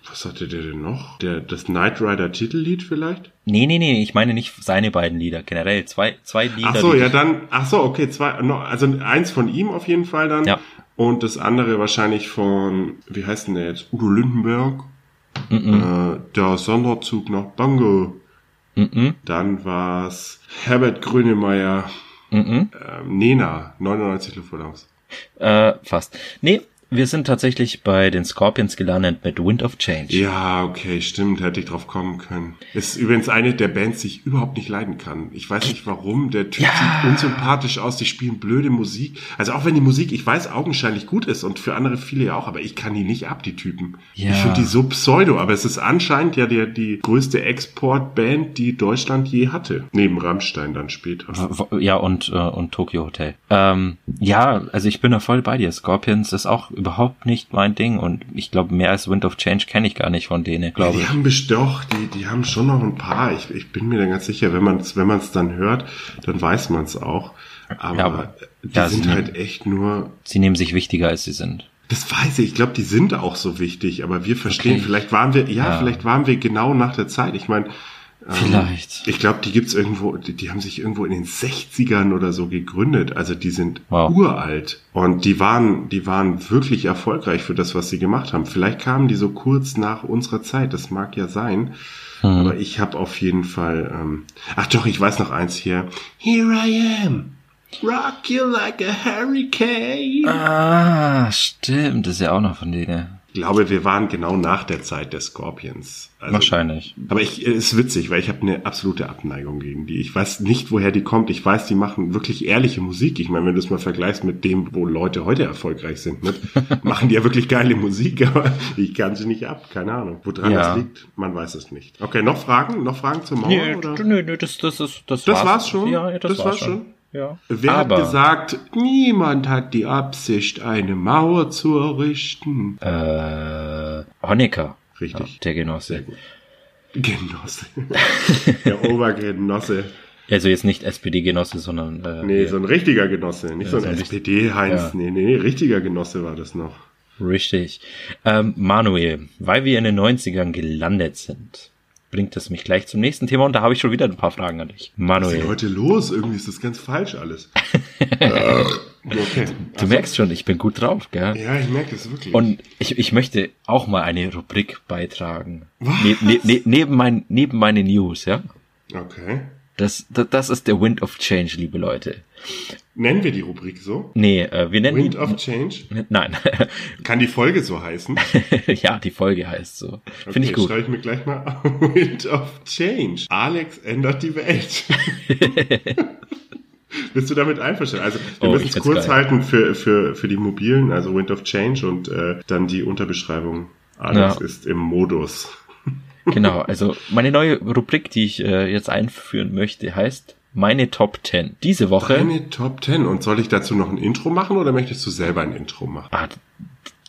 Was hatte der denn noch? Der, das Knight Rider Titellied vielleicht? Nee, nee, nee, ich meine nicht seine beiden Lieder, generell zwei, zwei Lieder. Ach so, ja dann, ach so, okay, zwei, also eins von ihm auf jeden Fall dann. Ja. Und das andere wahrscheinlich von, wie heißt denn der jetzt? Udo Lindenberg. Äh, der Sonderzug nach Bango. Mhm, Dann war's Herbert Grönemeyer. mhm. Ähm, Nena, 99 Luftballons. Äh, fast. Nee, wir sind tatsächlich bei den Scorpions gelandet mit Wind of Change. Ja, okay, stimmt, hätte ich drauf kommen können. Ist übrigens eine der Bands, die ich überhaupt nicht leiden kann. Ich weiß nicht warum, der Typ Ja. sieht unsympathisch aus, die spielen blöde Musik. Also auch wenn die Musik, ich weiß, augenscheinlich gut ist und für andere viele ja auch, aber ich kann die nicht ab, die Typen. Ja. Ich finde die so pseudo, aber es ist anscheinend ja die, die größte Exportband, die Deutschland je hatte. Neben Rammstein dann später. Ja, und, äh, und Tokyo Hotel. Ähm, ja, also ich bin da voll bei dir. Scorpions ist auch überhaupt nicht mein Ding und ich glaube, mehr als Wind of Change kenne ich gar nicht von denen, glaube die ich. haben best- doch, die, die haben schon noch ein paar. Ich, ich bin mir da ganz sicher, wenn man es wenn man's dann hört, dann weiß man es auch. Aber, Ja, aber- die ja, sind halt echt nur. Sie nehmen sich wichtiger, als sie sind. Das weiß ich. Ich glaube, die sind auch so wichtig. Aber wir verstehen. Okay. Vielleicht waren wir, ja, Ja. vielleicht waren wir genau nach der Zeit. Ich meine, Vielleicht. ich glaube, die gibt's irgendwo. Die, die haben sich irgendwo in den 60ern oder so gegründet. Also die sind Wow. uralt und die waren, die waren wirklich erfolgreich für das, was sie gemacht haben. Vielleicht kamen die so kurz nach unserer Zeit. Das mag ja sein. Hm. Aber ich habe auf jeden Fall. Ähm, ach doch, ich weiß noch eins hier. Here I am. Rock you like a hurricane. Ah, stimmt, das ist ja auch noch von denen. Ich glaube, wir waren genau nach der Zeit der Scorpions. Also, Wahrscheinlich. Aber ich es ist witzig, weil ich habe eine absolute Abneigung gegen die. Ich weiß nicht, woher die kommt. Ich weiß, die machen wirklich ehrliche Musik. Ich meine, wenn du es mal vergleichst mit dem, wo Leute heute erfolgreich sind, mit, machen die ja wirklich geile Musik, aber ich kann sie nicht ab. Keine Ahnung. Woran Ja. das liegt, man weiß es nicht. Okay, noch Fragen? Noch Fragen zur Mauer? Nee, oder? nö, nö, das, das ist, das, Das war's schon? Ja, ja, das, Das war's war's schon. schon? Ja. Wer Aber, hat gesagt, niemand hat die Absicht, eine Mauer zu errichten? Äh, Honecker. Richtig. Ja, der Genosse. Sehr gut. Genosse. der Obergenosse. Also jetzt nicht SPD-Genosse, sondern äh, Nee, hier. so ein richtiger Genosse. Nicht so ein so ein SPD-Heinz. Ja. Nee, nee, nee, richtiger Genosse war das noch. Richtig. Ähm, Manuel, weil wir in den 90ern gelandet sind, bringt es mich gleich zum nächsten Thema und da habe ich schon wieder ein paar Fragen an dich. Was ist denn Manuel, heute los? Irgendwie ist das ganz falsch alles. äh, okay. du merkst schon, ich bin gut drauf, gell? Ja, ich merke das wirklich. Und ich, ich möchte auch mal eine Rubrik beitragen. Was? Ne, ne, ne, neben, mein, neben meine News, ja? okay. Das, das, das ist der Wind of Change, liebe Leute. Nennen wir die Rubrik so? Nee, äh, wir nennen Wind die, of Change? Nein. Kann die Folge so heißen? ja, die Folge heißt so. Finde ich Okay, gut. Schreibe ich mir gleich mal. Wind of Change. Alex ändert die Welt. Bist du damit einverstanden? Also wir Oh, müssen es kurz geil. halten für, für, für die mobilen, also Wind of Change und äh, dann die Unterbeschreibung. Alex Ja. ist im Modus. Genau, also meine neue Rubrik, die ich äh, jetzt einführen möchte, heißt meine Top 10. Diese Woche. Deine Top 10. Und soll ich dazu noch ein Intro machen oder möchtest du selber ein Intro machen? Ah,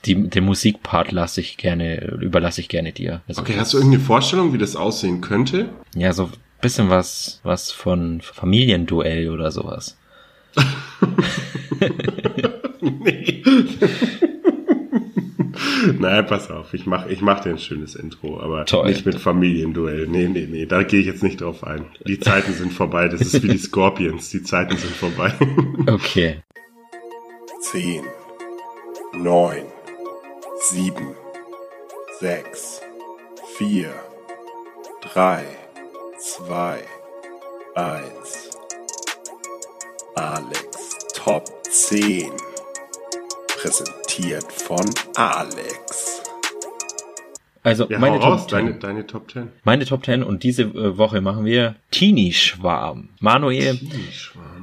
die, den Musikpart lasse ich gerne, überlasse ich gerne dir. Also, Okay, hast du irgendeine Vorstellung, wie das aussehen könnte? Ja, so bisschen was, was von Familienduell oder sowas. nee. Nein, pass auf, ich mach, ich mach dir ein schönes Intro, aber Toll. nicht mit Familienduell. Nee, nee, nee, da gehe ich jetzt nicht drauf ein. Die Zeiten sind vorbei, das ist wie die Scorpions, die Zeiten sind vorbei. Okay. 10, 9, 7, 6, 4, 3, 2, 1. Alex Top 10. Präsentiert von Alex. Also Ja, meine hau raus, Top 10. deine, deine Top 10. Meine Top 10 und diese äh, Woche machen wir Teenie-Schwarm. Manuel,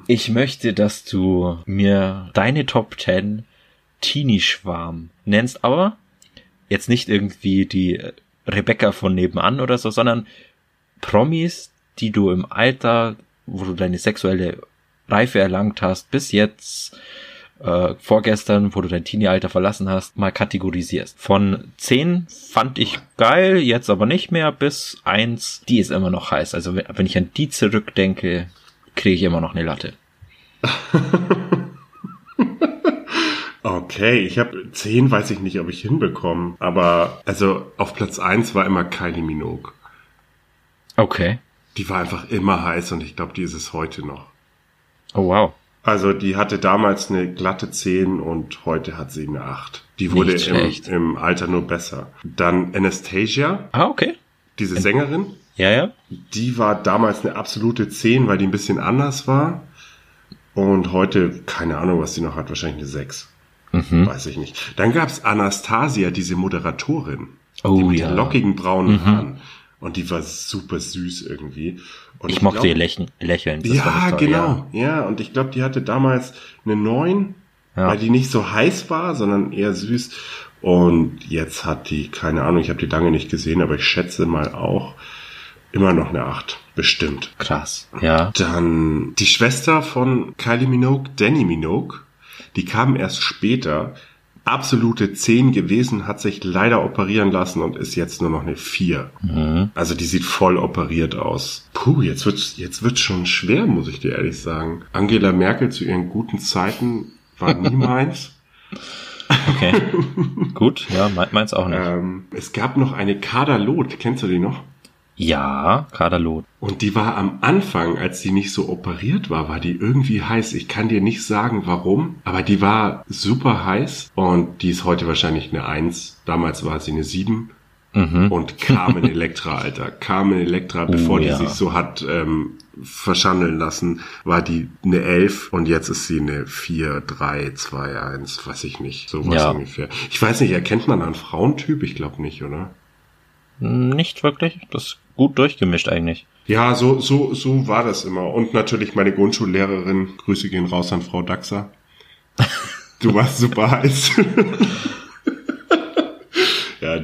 ich möchte, dass du mir deine Top 10 Teenie-Schwarm nennst, aber jetzt nicht irgendwie die äh, Rebecca von nebenan oder so, sondern Promis, die du im Alter, wo du deine sexuelle Reife erlangt hast, bis jetzt äh, vorgestern, wo du dein Teenie-Alter verlassen hast, mal kategorisierst. Von 10 fand ich geil, jetzt aber nicht mehr, bis 1, die ist immer noch heiß. Also wenn ich an die zurückdenke, kriege ich immer noch eine Latte. Okay, ich habe 10, weiß ich nicht, ob ich hinbekomme, aber also auf Platz 1 war immer Kylie Minogue. Okay. Die war einfach immer heiß und ich glaube, die ist es heute noch. Oh wow. Also die hatte damals eine glatte 10 und heute hat sie eine 8. Die wurde im, im Alter nur besser. Dann Anastasia, Ah, okay. diese Sängerin, Ja, ja. die war damals eine absolute 10, weil die ein bisschen anders war. Und heute, keine Ahnung, was die noch hat, wahrscheinlich eine 6. Mhm. Weiß ich nicht. Dann gab's Anastasia, diese Moderatorin. Oh die mit ja. Mhm. den lockigen braunen Haaren. Und die war super süß irgendwie. Und Ich mochte glaub- ihr Lächeln. lächeln. Ja, ich toll, genau. Ja. und ich glaube, die hatte damals eine 9, Ja. weil die nicht so heiß war, sondern eher süß. Und jetzt hat die, keine Ahnung, ich habe die lange nicht gesehen, aber ich schätze mal auch immer noch eine 8. Bestimmt. Krass. Ja. Dann die Schwester von Kylie Minogue, Danny Minogue, die kam erst später. Absolute 10 gewesen, hat sich leider operieren lassen und ist jetzt nur noch eine 4. Mhm. Also die sieht voll operiert aus. Puh, jetzt wird's, jetzt wird's schon schwer, muss ich dir ehrlich sagen. Angela Merkel zu ihren guten Zeiten war nie meins. Okay. Gut, ja, me- meins auch nicht. Ähm, es gab noch eine Kader Loth, kennst du die noch? Ja, Kaderlot. Und die war am Anfang, als die nicht so operiert war, war die irgendwie heiß. Ich kann dir nicht sagen, warum, aber die war super heiß und die ist heute wahrscheinlich eine 1. Damals war sie eine 7. Mhm. Und Carmen Electra, Alter. Carmen Electra, bevor die ja. sich so hat ähm, verschandeln lassen, war die eine 11 und jetzt ist sie eine 4, 3, 2, 1, weiß ich nicht. So was Ja. ungefähr. Ich weiß nicht, erkennt man einen Frauentyp? Ich glaube nicht, oder? Nicht wirklich. Das gut durchgemischt eigentlich. Ja, so, so, so war das immer. Und natürlich meine Grundschullehrerin. Grüße gehen raus an Frau Daxer. Du warst super heiß.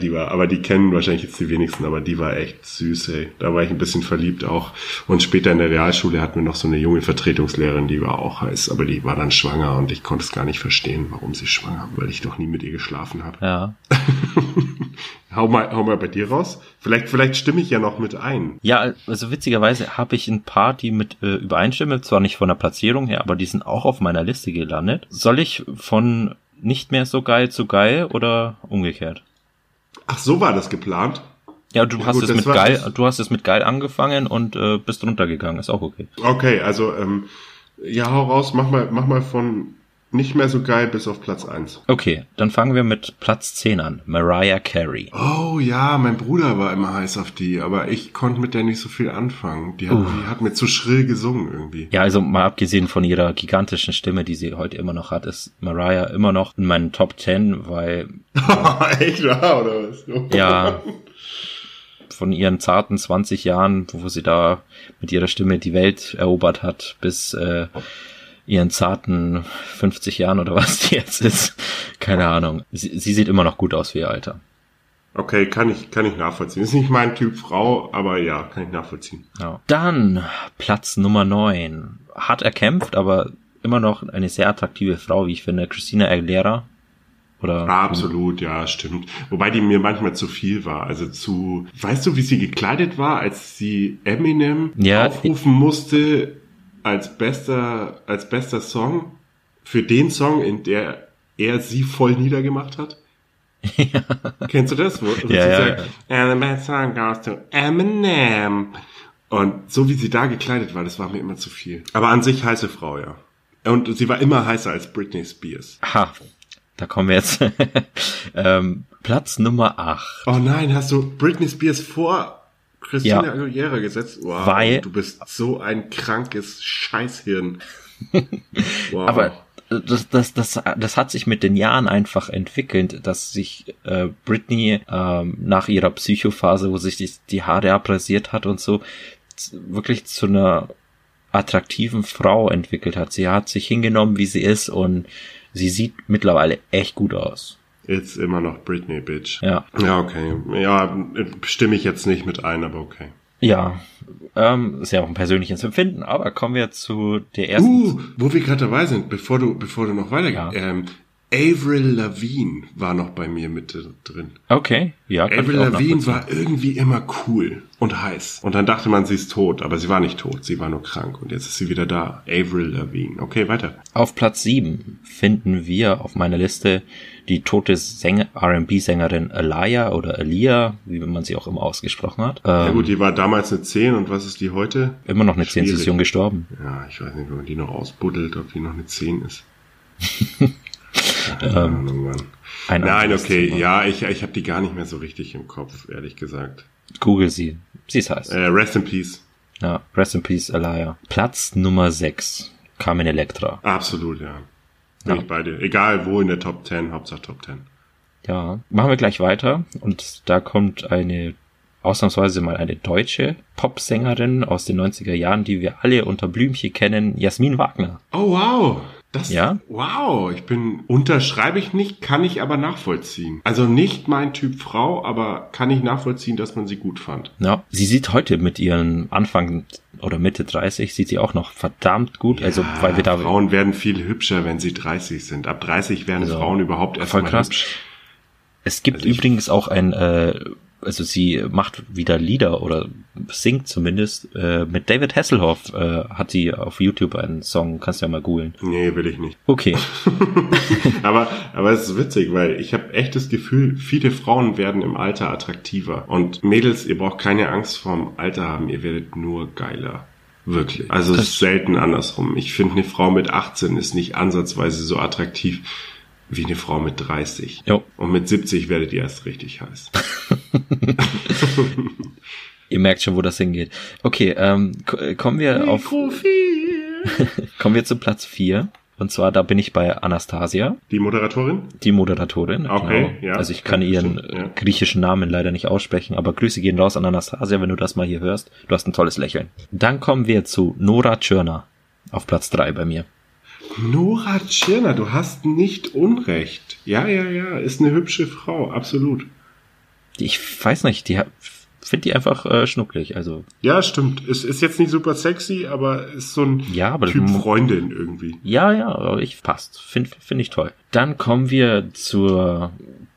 die war, aber die kennen wahrscheinlich jetzt die wenigsten, aber die war echt süß, ey. Da war ich ein bisschen verliebt auch. Und später in der Realschule hatten wir noch so eine junge Vertretungslehrerin, die war auch heiß, aber die war dann schwanger und ich konnte es gar nicht verstehen, warum sie schwanger war, weil ich doch nie mit ihr geschlafen habe. Ja. Hau mal, hau mal bei dir raus. Vielleicht, vielleicht stimme ich ja noch mit ein. Ja, also witzigerweise habe ich ein paar, die mit äh, übereinstimmen, zwar nicht von der Platzierung her, aber die sind auch auf meiner Liste gelandet. Soll ich von nicht mehr so geil zu geil oder umgekehrt? Ach, so war das geplant. Ja, du Ja, hast gut, es mit geil, das- du hast es mit geil angefangen und äh, bist runtergegangen, ist auch okay. Okay, also ähm, ja, hau raus, mach mal, mach mal von nicht mehr so geil bis auf Platz eins. Okay, dann fangen wir mit Platz 10 an. Mariah Carey. Oh ja, mein Bruder war immer heiß auf die, aber ich konnte mit der nicht so viel anfangen. Die hat, die hat mir zu schrill gesungen irgendwie. Ja, also mal abgesehen von ihrer gigantischen Stimme, die sie heute immer noch hat, ist Mariah immer noch in meinen Top 10, weil Echt wahr, oder was? ja von ihren zarten 20 Jahren, wo sie da mit ihrer Stimme die Welt erobert hat, bis äh, ihren zarten 50 Jahren oder was die jetzt ist. Keine Ahnung. Sie, sie sieht immer noch gut aus für ihr Alter. Okay, kann ich, kann ich nachvollziehen. Ist nicht mein Typ Frau, aber ja, kann ich nachvollziehen. Ja. Dann Platz Nummer 9. Hart erkämpft, aber immer noch eine sehr attraktive Frau, wie ich finde. Christina Aguilera. Oder Absolut, ja, stimmt. Wobei die mir manchmal zu viel war. Also zu, weißt du, wie sie gekleidet war, als sie Eminem Ja. aufrufen musste als bester, als bester Song für den Song, in der er sie voll niedergemacht hat? Kennst du das? Wo, wo Ja, sie ja, sagt, And the best song goes to Eminem. Und so wie sie da gekleidet war, das war mir immer zu viel. Aber an sich heiße Frau, ja. Und sie war immer heißer als Britney Spears. Ha, da kommen wir jetzt. ähm, Platz Nummer 8. Oh nein, hast du Britney Spears vor Christina Ja. Aguilera gesetzt? Wow, Weil- du bist so ein krankes Scheißhirn. Wow. Aber das, das, das, das hat sich mit den Jahren einfach entwickelt, dass sich äh, Britney ähm, nach ihrer Psychophase, wo sich die, die Haare abrasiert hat und so, wirklich zu einer attraktiven Frau entwickelt hat. Sie hat sich hingenommen, wie sie ist und sie sieht mittlerweile echt gut aus. Jetzt immer noch Britney, Bitch. Ja. Ja, okay. Ja, stimme ich jetzt nicht mit ein, aber okay. Ja, ähm, ist ja auch ein persönliches Empfinden, aber kommen wir zu der ersten. Uh, wo wir gerade dabei sind, bevor du, bevor du noch weitergehst. Ja. Ähm, Avril Lavigne war noch bei mir mit drin. Okay, ja. Avril Lavigne war irgendwie immer cool und heiß. Und dann dachte man, sie ist tot, aber sie war nicht tot, sie war nur krank. Und jetzt ist sie wieder da. Avril Lavigne. Okay, weiter. Auf Platz 7 finden wir auf meiner Liste die tote Sänger- R&B-Sängerin Alaya oder Alia, wie man sie auch immer ausgesprochen hat. Ja Ähm, gut, die war damals eine 10 und was ist die heute? immer noch eine 10, sie ist schwierig. jung gestorben. Ja, ich weiß nicht, wenn man die noch ausbuddelt, ob die noch eine 10 ist. Ein Nein, okay, Thema. ja, ich, ich habe die gar nicht mehr so richtig im Kopf, ehrlich gesagt. Google sie. Sie ist heiß. Äh, rest in Peace. Ja, rest in peace, Alaya. Platz Nummer 6. Carmen Electra. Absolut, ja. Bin Ja. ich bei dir. Egal wo in der Top 10, Hauptsache Top 10. Ja, machen wir gleich weiter. Und da kommt eine, ausnahmsweise mal eine deutsche Popsängerin aus den 90er Jahren, die wir alle unter Blümchen kennen, Jasmin Wagner. Oh wow! Das, Ja? Wow, ich bin, unterschreibe ich nicht, kann ich aber nachvollziehen. Also nicht mein Typ Frau, aber kann ich nachvollziehen, dass man sie gut fand. Ja, sie sieht heute mit ihren Anfang oder Mitte 30 sieht sie auch noch verdammt gut. also, Ah, weil wir da Frauen werden viel hübscher, wenn sie 30 sind. Ab 30 werden Also, Frauen überhaupt erst voll mal krass. hübsch. Es gibt Also übrigens auch ein, äh, also sie macht wieder Lieder oder singt zumindest. Äh, mit David Hasselhoff äh, hat sie auf YouTube einen Song, kannst du ja mal googeln. Nee, will ich nicht. Okay. aber, aber es ist witzig, weil ich habe echt das Gefühl, viele Frauen werden im Alter attraktiver. Und Mädels, ihr braucht keine Angst vorm Alter haben, ihr werdet nur geiler. Wirklich. Also es ist selten andersrum. Ich finde, eine Frau mit 18 ist nicht ansatzweise so attraktiv wie eine Frau mit 30. Jo. Und mit 70 werdet ihr erst richtig heiß. Ihr merkt schon, wo das hingeht. Okay, ähm, äh, kommen wir auf, kommen wir zu Platz vier Und zwar, da bin ich bei Anastasia, Die Moderatorin? die Moderatorin. Okay, ja. Also ich kann ihren ja. griechischen Namen leider nicht aussprechen, aber Grüße gehen raus an Anastasia, wenn du das mal hier hörst. Du hast ein tolles Lächeln. Dann kommen wir zu Nora Tschirner auf Platz drei bei mir. Nora Tschirner, du hast nicht Unrecht. Ja, ja, ja, ist eine hübsche Frau, absolut. Ich weiß nicht, die finde die einfach äh, schnucklig. Also Ja, stimmt. Ist, ist jetzt nicht super sexy, aber ist so ein Ja, aber Typ Freundin irgendwie. ja, ja, aber ich passt. Finde find ich toll. Dann kommen wir zur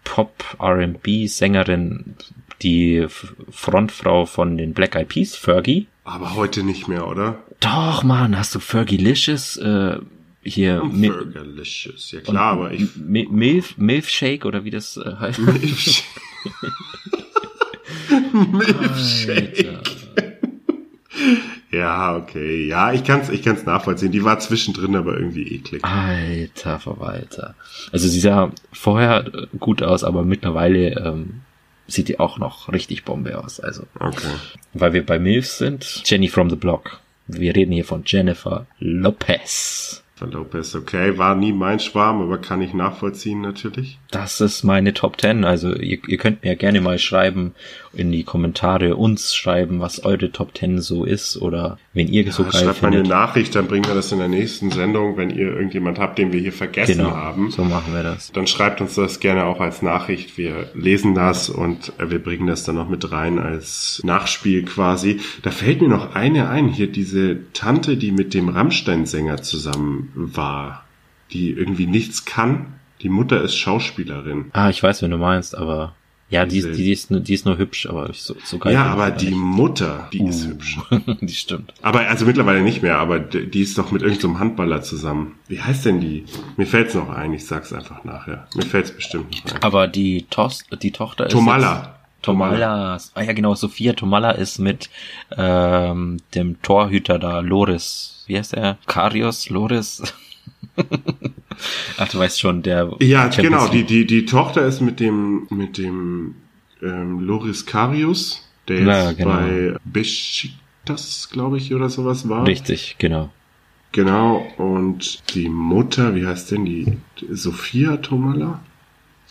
Pop-R&B-Sängerin, die Frontfrau von den Black Eyed Peas, Fergie. Aber heute nicht mehr, oder? Doch, Mann, hast du Fergie Licious äh, hier Burgerlicious. Ja klar, aber ich... Mi- Milf, Milfshake oder wie das äh, heißt? Milfshake. Ja, okay. Ja, ich kann's, ich kann's nachvollziehen. Die war zwischendrin aber irgendwie eklig. Alter Verwalter. Also sie sah vorher äh, gut aus, aber mittlerweile ähm, sieht die auch noch richtig Bombe aus. Also, Okay. weil wir bei Milfs sind, Jenny from the Block. Wir reden hier von Jennifer Lopez. Von Lopez, okay. War nie mein Schwarm, aber kann ich nachvollziehen natürlich. Das ist meine Top 10. Also ihr, ihr könnt mir gerne mal schreiben in die Kommentare, uns schreiben, was eure Top 10 so ist oder wenn ihr so Ja, geil schreibt mal eine findet. Nachricht, dann bringen wir das in der nächsten Sendung, wenn ihr irgendjemand habt, den wir hier vergessen Genau, haben. so machen wir das. Dann schreibt uns das gerne auch als Nachricht. Wir lesen das und äh, wir bringen das dann noch mit rein als Nachspiel quasi. Da fällt mir noch eine ein, hier diese Tante, die mit dem Rammstein-Sänger zusammen war, die irgendwie nichts kann. Die Mutter ist Schauspielerin. Ah, ich weiß, wen du meinst, aber ja, die, die, die, ist, nur- die ist nur hübsch, aber so, so geil. ja, aber die nicht. Mutter, die ist hübsch. die stimmt. Aber also mittlerweile nicht mehr, aber die ist doch mit irgendeinem Handballer zusammen. Wie heißt denn die? Mir fällt's noch ein, ich sag's einfach nachher. Mir fällt's bestimmt noch ein. Aber die, Tos die Tochter ist. Tomalla. Jetzt, Tomalla. Ah ja, genau, Sophia Tomalla ist mit ähm, dem Torhüter da, Loris. Wie heißt er? Karius? Loris? Ach, du weißt schon, der. Ja, Champions genau, die, die, die Tochter ist mit dem, mit dem ähm, Loris Karius, der jetzt Ja, genau. bei Besiktas, glaube ich, oder sowas war. Richtig, genau. Genau, und die Mutter, wie heißt denn die? Sophia Tomalla?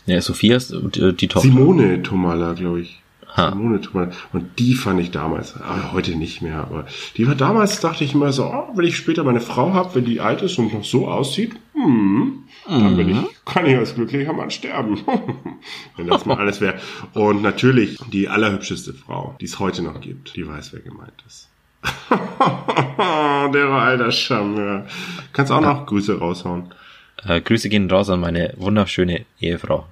Ja, Sophia ist äh, die Tochter. Simone Tomalla, glaube ich. Ha. Simone Tomalla. Und die fand ich damals, aber heute nicht mehr, aber die war damals, dachte ich immer so, oh, wenn ich später meine Frau habe, wenn die alt ist und noch so aussieht, hm, dann bin ich, kann ich als glücklicher Mann sterben. wenn das mal alles wäre. Und natürlich die allerhübscheste Frau, die es heute noch gibt, die weiß, wer gemeint ist. Der alter Charmeur. Kannst auch noch Grüße raushauen. Äh, Grüße gehen raus an meine wunderschöne Ehefrau.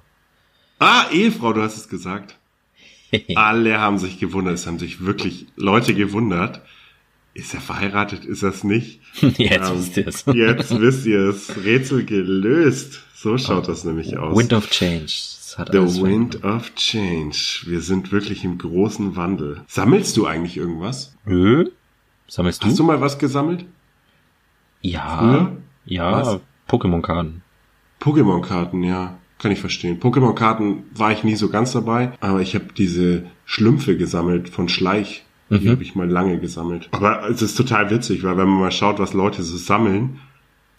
Ah, Ehefrau, du hast es gesagt. Alle haben sich gewundert, es haben sich wirklich Leute gewundert. Ist er verheiratet? Ist das nicht? Jetzt Ähm, wisst ihr es. Jetzt wisst ihr es. Rätsel gelöst. So schaut das nämlich aus. Wind of Change. The Wind of Change. Wir sind wirklich im großen Wandel. Sammelst du eigentlich irgendwas? Nö. Sammelst du? Hast du mal was gesammelt? ja. Früher? Ja? Pokémon-Karten. Pokémon-Karten, ja. Kann ich verstehen. Pokémon-Karten war ich nie so ganz dabei, aber ich habe diese Schlümpfe gesammelt von Schleich. Die Mhm. habe ich mal lange gesammelt. Aber es ist total witzig, weil wenn man mal schaut, was Leute so sammeln,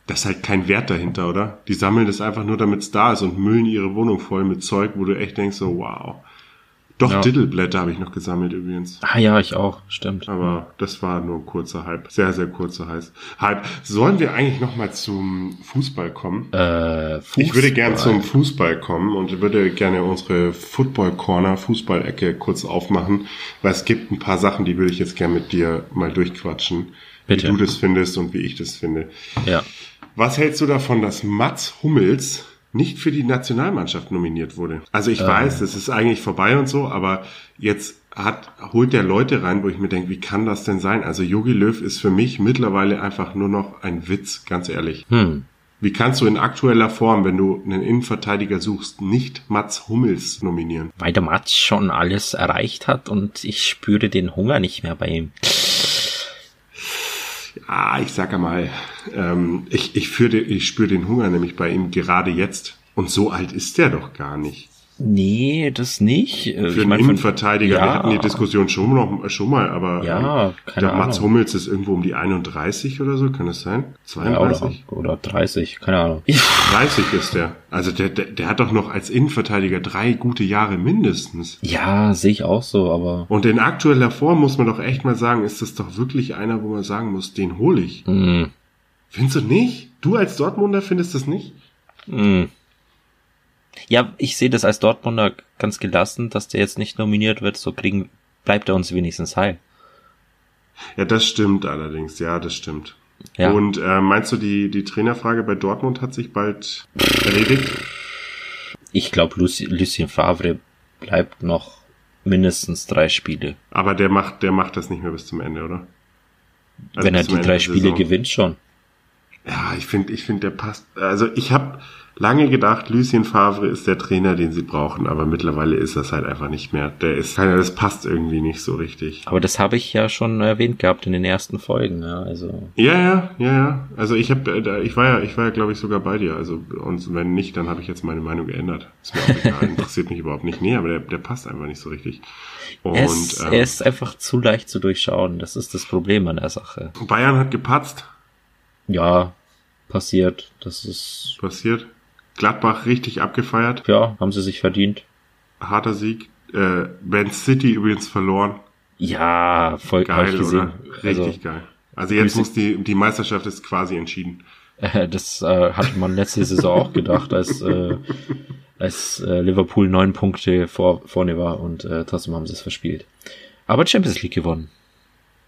da ist halt kein Wert dahinter, oder? Die sammeln das einfach nur, damit es da ist und müllen ihre Wohnung voll mit Zeug, wo du echt denkst so, wow. Doch, Ja. Diddleblätter habe ich noch gesammelt übrigens. Ah ja, ich auch, stimmt. Aber das war nur ein kurzer Hype. Sehr, sehr kurzer Hype. Sollen wir eigentlich noch mal zum Fußball kommen? Äh, Fußball. Ich würde gern zum Fußball kommen und würde gerne unsere Football Corner, Fußballecke kurz aufmachen, weil es gibt ein paar Sachen, die würde ich jetzt gern mit dir mal durchquatschen. Bitte. Wie du das findest und wie ich das finde. Ja. Was hältst du davon, dass Mats Hummels nicht für die Nationalmannschaft nominiert wurde? Also ich weiß, das ist eigentlich vorbei und so, aber jetzt hat, holt der Leute rein, wo ich mir denke, wie kann das denn sein? Also Jogi Löw ist für mich mittlerweile einfach nur noch ein Witz, ganz ehrlich. Hm. Wie kannst du in aktueller Form, wenn du einen Innenverteidiger suchst, nicht Mats Hummels nominieren? Weil der Mats schon alles erreicht hat und ich spüre den Hunger nicht mehr bei ihm. Ah, ich sag einmal, ähm, ich, ich, führe, ich spüre den Hunger nämlich bei ihm gerade jetzt. Und so alt ist der doch gar nicht. Nee, das nicht. Äh, Für ich einen mein, Innenverteidiger, wir Ja. hatten die Diskussion schon, noch, schon mal, aber Ja, ähm, keine der Mats. Hummels ist irgendwo um die 31 oder so, kann das sein? Ja, oder, 32? oder 30, keine Ahnung. 30 ist der. Also der, der, der hat doch noch als Innenverteidiger drei gute Jahre mindestens. Ja, sehe ich auch so, aber Und in aktueller Form muss man doch echt mal sagen, ist das doch wirklich einer, wo man sagen muss, den hole ich. mh, Findest du nicht? Du als Dortmunder findest das nicht? mh. Ja, ich sehe das als Dortmunder ganz gelassen, dass der jetzt nicht nominiert wird. So kriegen bleibt er uns wenigstens heil. Ja, das stimmt allerdings. Ja, das stimmt. Ja. Und äh, meinst du, die, die Trainerfrage bei Dortmund hat sich bald erledigt? Ich glaube, Luci, Lucien Favre bleibt noch mindestens drei Spiele. Aber der macht, der macht das nicht mehr bis zum Ende, oder? Also Wenn er die Ende drei Spiele gewinnt schon. Ja, ich finde, ich finde, der passt. Also ich habe lange gedacht, Lucien Favre ist der Trainer, den sie brauchen, aber mittlerweile ist das halt einfach nicht mehr. Der ist keiner, das passt irgendwie nicht so richtig. Aber das habe ich ja schon erwähnt gehabt in den ersten Folgen. Ja, also Ja, ja, ja, ja. Also ich habe, da- ich war ja, ich war ja, glaube ich, sogar bei dir. Also und wenn nicht, dann habe ich jetzt meine Meinung geändert. Ist mir auch egal, interessiert mich überhaupt nicht. Nee, aber der, der passt einfach nicht so richtig. Und ist, ähm, er ist einfach zu leicht zu durchschauen. Das ist das Problem an der Sache. Bayern hat gepatzt, Ja, passiert. Das ist, passiert. Gladbach richtig abgefeiert, ja, haben sie sich verdient. harter Sieg. Äh, Man City übrigens verloren. Ja, voll Geil, oder? Richtig geil. Also jetzt muss die, die Meisterschaft ist quasi entschieden. Das äh, hatte man letzte Saison auch gedacht, als, äh, als äh, Liverpool neun Punkte vor, vorne war und äh, trotzdem haben sie es verspielt. Aber Champions League gewonnen.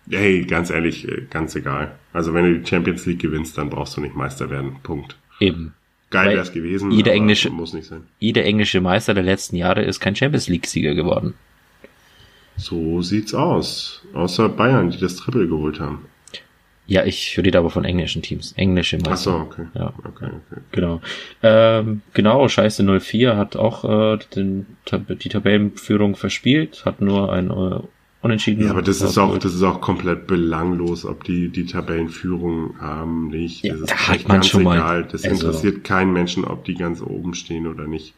Hey, ganz ehrlich, äh, ganz egal. Also wenn du die Champions League gewinnst, dann brauchst du nicht Meister werden. Punkt. Eben. Geil Weil wär's gewesen. jeder englische- muss nicht sein. Jeder englische Meister der letzten Jahre ist kein Champions League-Sieger geworden. So sieht's aus. Außer Bayern, die das Triple geholt haben. Ja, ich rede aber von englischen Teams. Englische Meister. Ach so, okay. Ja. Okay, okay. Genau. Ähm, genau, Scheiße 04 hat auch äh, den, die Tabellenführung verspielt, hat nur ein äh, Unentschieden. Ja, aber das ist auch, das ist auch komplett belanglos, ob die die Tabellenführung haben, nicht. Ja, das ist da hat man ganz schon mal- egal. Das also- interessiert keinen Menschen, ob die ganz oben stehen oder nicht.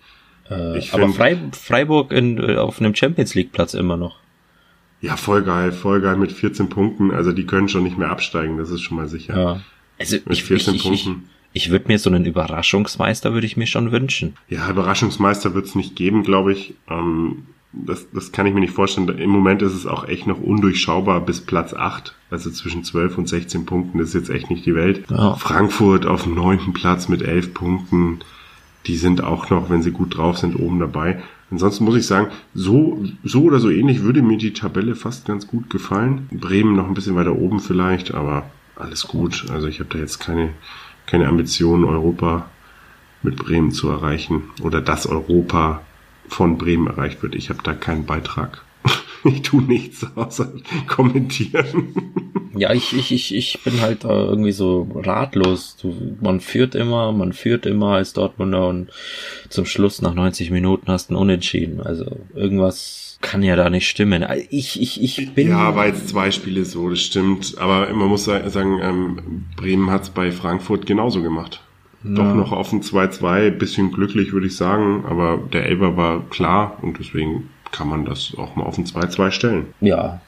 äh, ich aber find- Frei, Freiburg in, äh, auf einem Champions League Platz immer noch. Ja, voll geil, voll geil mit 14 Punkten. Also die können schon nicht mehr absteigen, das ist schon mal sicher. Ja. Also Mit ich, 14 ich, ich, ich, Punkten. ich würde mir so einen Überraschungsmeister würde ich mir schon wünschen. Ja, Überraschungsmeister wird's nicht geben, glaube ich. Ähm, das, das kann ich mir nicht vorstellen. Im Moment ist es auch echt noch undurchschaubar bis Platz 8. Also zwischen 12 und 16 Punkten. Das ist jetzt echt nicht die Welt. Ja. Frankfurt auf dem neunten Platz mit 11 Punkten. Die sind auch noch, wenn sie gut drauf sind, oben dabei. Ansonsten muss ich sagen, so, so oder so ähnlich würde mir die Tabelle fast ganz gut gefallen. Bremen noch ein bisschen weiter oben vielleicht, aber alles gut. Also ich habe da jetzt keine, keine Ambitionen, Europa mit Bremen zu erreichen oder dass Europa von Bremen erreicht wird. Ich habe da keinen Beitrag. Ich tue nichts außer kommentieren. Ja, ich, ich, ich, ich bin halt irgendwie so ratlos. Man führt immer, man führt immer als Dortmunder und zum Schluss nach 90 Minuten hast du einen Unentschieden. Also irgendwas kann ja da nicht stimmen. Ich, ich, ich bin. Ja, war jetzt zwei Spiele so, das stimmt. Aber man muss sa- sagen, ähm, Bremen hat's bei Frankfurt genauso gemacht. Doch noch auf ein 2-2, bisschen glücklich würde ich sagen, aber der Elber war klar und deswegen kann man das auch mal auf ein 2-2 stellen. Ja,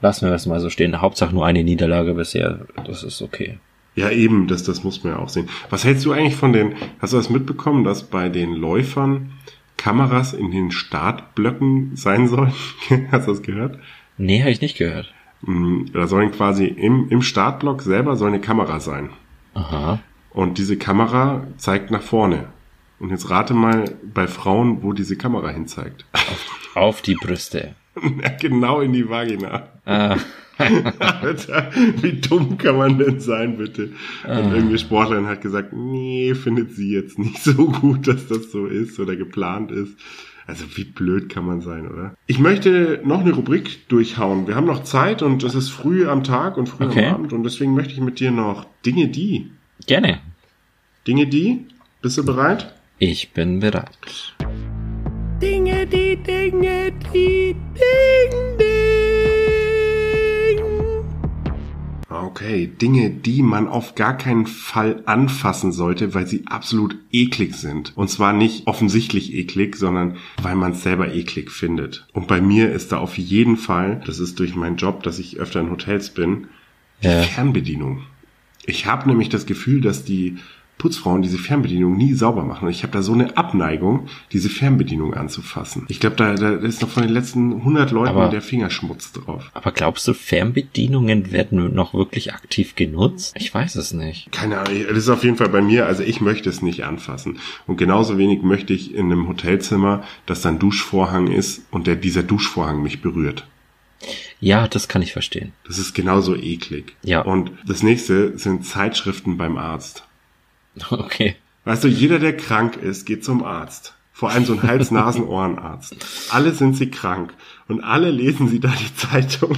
lassen wir das mal so stehen. Hauptsache nur eine Niederlage bisher. Das ist okay. Ja, eben, das, das muss man ja auch sehen. Was hältst du eigentlich von den, hast du das mitbekommen, dass bei den Läufern Kameras in den Startblöcken sein sollen. Hast du das gehört? Nee, habe ich nicht gehört. Mm, Da sollen quasi im, im Startblock selber soll eine Kamera sein. Aha. Und diese Kamera zeigt nach vorne. Und jetzt rate mal bei Frauen, wo diese Kamera hin zeigt. Auf die Brüste. Ja, genau in die Vagina. Ah, Alter, wie dumm kann man denn sein, bitte? Und irgendeine Sportlerin hat gesagt, nee, findet sie jetzt nicht so gut, dass das so ist oder geplant ist. Also wie blöd kann man sein, oder? Ich möchte noch eine Rubrik durchhauen. Wir haben noch Zeit und es ist früh am Tag und früh Okay. am Abend und deswegen möchte ich mit dir noch Dinge die. Gerne. Dinge die? Bist du bereit? Ich bin bereit. Dinge, die Dinge, die Ding, Ding. Okay, Dinge, die man auf gar keinen Fall anfassen sollte, weil sie absolut eklig sind. Und zwar nicht offensichtlich eklig, sondern weil man es selber eklig findet. Und bei mir ist da auf jeden Fall, das ist durch meinen Job, dass ich öfter in Hotels bin, die Ja. Fernbedienung. Ich habe nämlich das Gefühl, dass die Putzfrauen diese Fernbedienung nie sauber machen. Und ich habe da so eine Abneigung, diese Fernbedienung anzufassen. Ich glaube, da, da ist noch von den letzten 100 Leuten Aber- der Fingerschmutz drauf. Aber glaubst du, Fernbedienungen werden noch wirklich aktiv genutzt? Ich weiß es nicht. Keine Ahnung, das ist auf jeden Fall bei mir, also ich möchte es nicht anfassen. Und genauso wenig möchte ich in einem Hotelzimmer, dass da ein Duschvorhang ist und der, dieser Duschvorhang mich berührt. Ja, das kann ich verstehen. Das ist genauso eklig. Ja. Und das nächste sind Zeitschriften beim Arzt. Okay. Weißt du, jeder, der krank ist, geht zum Arzt. Vor allem so ein Hals-Nasen-Ohrenarzt. Alle sind sie krank und alle lesen sie da die Zeitung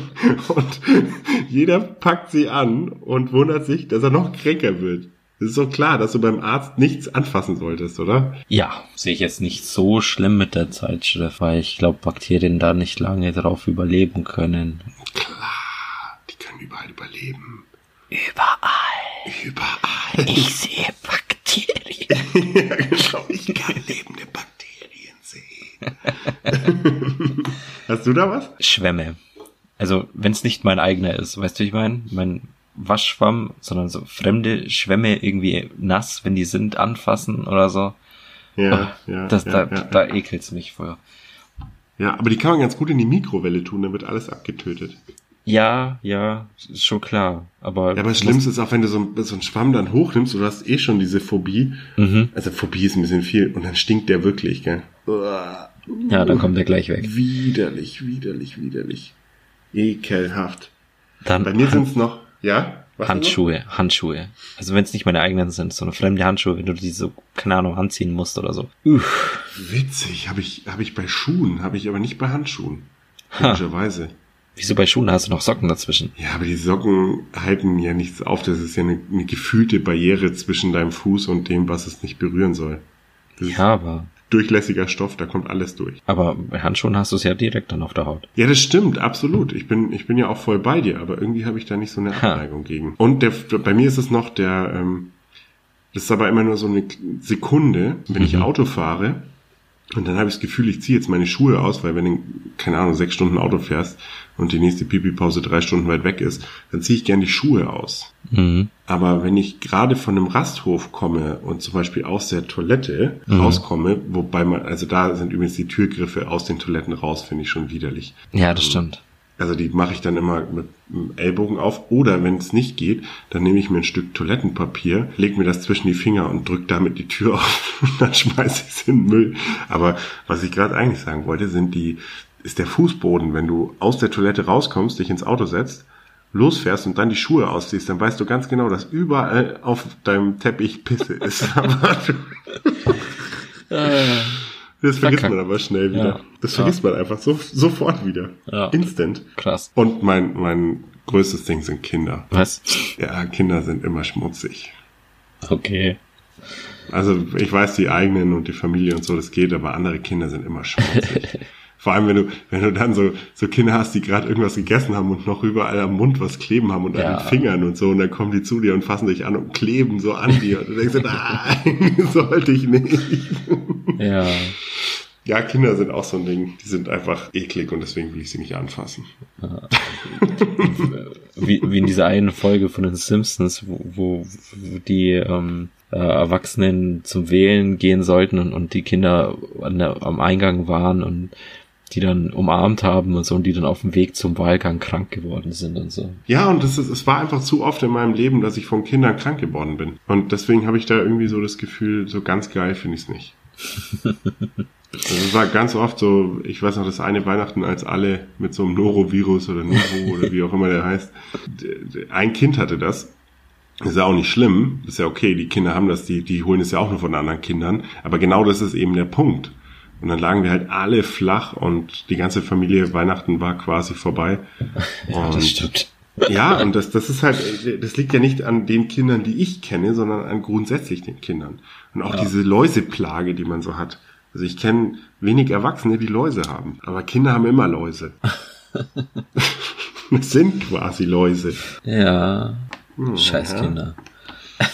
und jeder packt sie an und wundert sich, dass er noch kränker wird. Es ist so klar, dass du beim Arzt nichts anfassen solltest, oder? Ja, sehe ich jetzt nicht so schlimm mit der Zeitschrift, weil ich glaube, Bakterien da nicht lange drauf überleben können. Klar, die können überall überleben. Überall. Überall. Ich sehe Bakterien. ja, genau. Ich kann lebende Bakterien sehen. Hast du da was? Schwämme. Also, wenn es nicht mein eigener ist, weißt du, wie ich meine? Mein Waschschwamm, sondern so fremde Schwämme irgendwie nass, wenn die sind, anfassen oder so. Ja, ja. das, ja, da, ja, da ekelt's mich vorher. Ja, aber die kann man ganz gut in die Mikrowelle tun, dann wird alles abgetötet. Ja, ja, ist schon klar. Aber, Ja, aber das Schlimmste ist auch, wenn du so, ein- so einen Schwamm dann hochnimmst, du hast eh schon diese Phobie. Mhm. Also Phobie ist ein bisschen viel und dann stinkt der wirklich, gell? Uah, Ja, dann kommt er gleich weg. Widerlich, widerlich, widerlich. Ekelhaft. Dann Bei mir Han- sind's noch, ja? Was? Handschuhe, Handschuhe. Also wenn es nicht meine eigenen sind, sondern fremde Handschuhe, wenn du die so, keine Ahnung, anziehen musst oder so. Uff. Witzig, habe ich, hab ich bei Schuhen, habe ich aber nicht bei Handschuhen. Komischerweise. Wieso bei Schuhen hast du noch Socken dazwischen? Ja, aber die Socken halten ja nichts auf. Das ist ja eine, eine gefühlte Barriere zwischen deinem Fuß und dem, was es nicht berühren soll. Das Ja, aber, durchlässiger Stoff, da kommt alles durch. aber bei Handschuhen hast du es ja direkt dann auf der Haut. Ja, das stimmt, absolut. Ich bin, ich bin ja auch voll bei dir, aber irgendwie habe ich da nicht so eine Ha. Abneigung gegen. Und der, bei mir ist es noch der, ähm, das ist aber immer nur so eine Sekunde, wenn ich Mhm. Auto fahre. Und dann habe ich das Gefühl, ich ziehe jetzt meine Schuhe aus, weil wenn du, keine Ahnung, sechs Stunden Auto fährst und die nächste Pipi-Pause drei Stunden weit weg ist, dann ziehe ich gern die Schuhe aus. Mhm. Aber wenn ich gerade von einem Rasthof komme und zum Beispiel aus der Toilette rauskomme, wobei man, also da sind übrigens die Türgriffe aus den Toiletten raus, finde ich schon widerlich. Ja, das stimmt. Also die mache ich dann immer mit dem Ellbogen auf. Oder wenn es nicht geht, dann nehme ich mir ein Stück Toilettenpapier, leg mir das zwischen die Finger und drück damit die Tür auf. Und dann schmeiße ich es in den Müll. Aber was ich gerade eigentlich sagen wollte, sind die, ist der Fußboden, wenn du aus der Toilette rauskommst, dich ins Auto setzt, losfährst und dann die Schuhe ausziehst, dann weißt du ganz genau, dass überall auf deinem Teppich Pisse ist. Aber du- das vergisst man aber schnell wieder. Ja. Das Ja. vergisst man einfach so, sofort wieder. Ja. Instant. Krass. Und mein, mein größtes Ding sind Kinder. Was? Ja, Kinder sind immer schmutzig. Okay. Also ich weiß, die eigenen und die Familie und so, das geht, aber andere Kinder sind immer schmutzig. Vor allem, wenn du, wenn du dann so, so Kinder hast, die gerade irgendwas gegessen haben und noch überall am Mund was kleben haben und Ja. an den Fingern und so, und dann kommen die zu dir und fassen dich an und kleben so an dir. Und du denkst, dir, nein, sollte ich nicht. Ja. Ja, Kinder sind auch so ein Ding. Die sind einfach eklig und deswegen will ich sie nicht anfassen. Wie, wie in dieser einen Folge von den Simpsons, wo, wo, wo die ähm, äh, Erwachsenen zum Wählen gehen sollten und, und die Kinder an der, am Eingang waren und die dann umarmt haben und so und die dann auf dem Weg zum Wahlgang krank geworden sind und so. Ja, und es, ist, es war einfach zu oft in meinem Leben, dass ich von Kindern krank geworden bin. Und deswegen habe ich da irgendwie so das Gefühl, so ganz geil finde ich es nicht. Es war ganz oft so, ich weiß noch, das eine Weihnachten, als alle mit so einem Norovirus oder Noro oder wie auch immer der heißt, ein Kind hatte das. Das ist ja auch nicht schlimm, das ist ja okay, die Kinder haben das, die, die holen es ja auch nur von anderen Kindern. Aber genau das ist eben der Punkt. Und dann lagen wir halt alle flach und die ganze Familie Weihnachten war quasi vorbei. ja, und das stimmt. Ja, und das, das ist halt, das liegt ja nicht an den Kindern, die ich kenne, sondern an grundsätzlich den Kindern. Und auch Ja. diese Läuseplage, die man so hat. Also ich kenne wenig Erwachsene, die Läuse haben. Aber Kinder haben immer Läuse. das sind quasi Läuse. Ja. Hm, Scheiß. Kinder. Ja,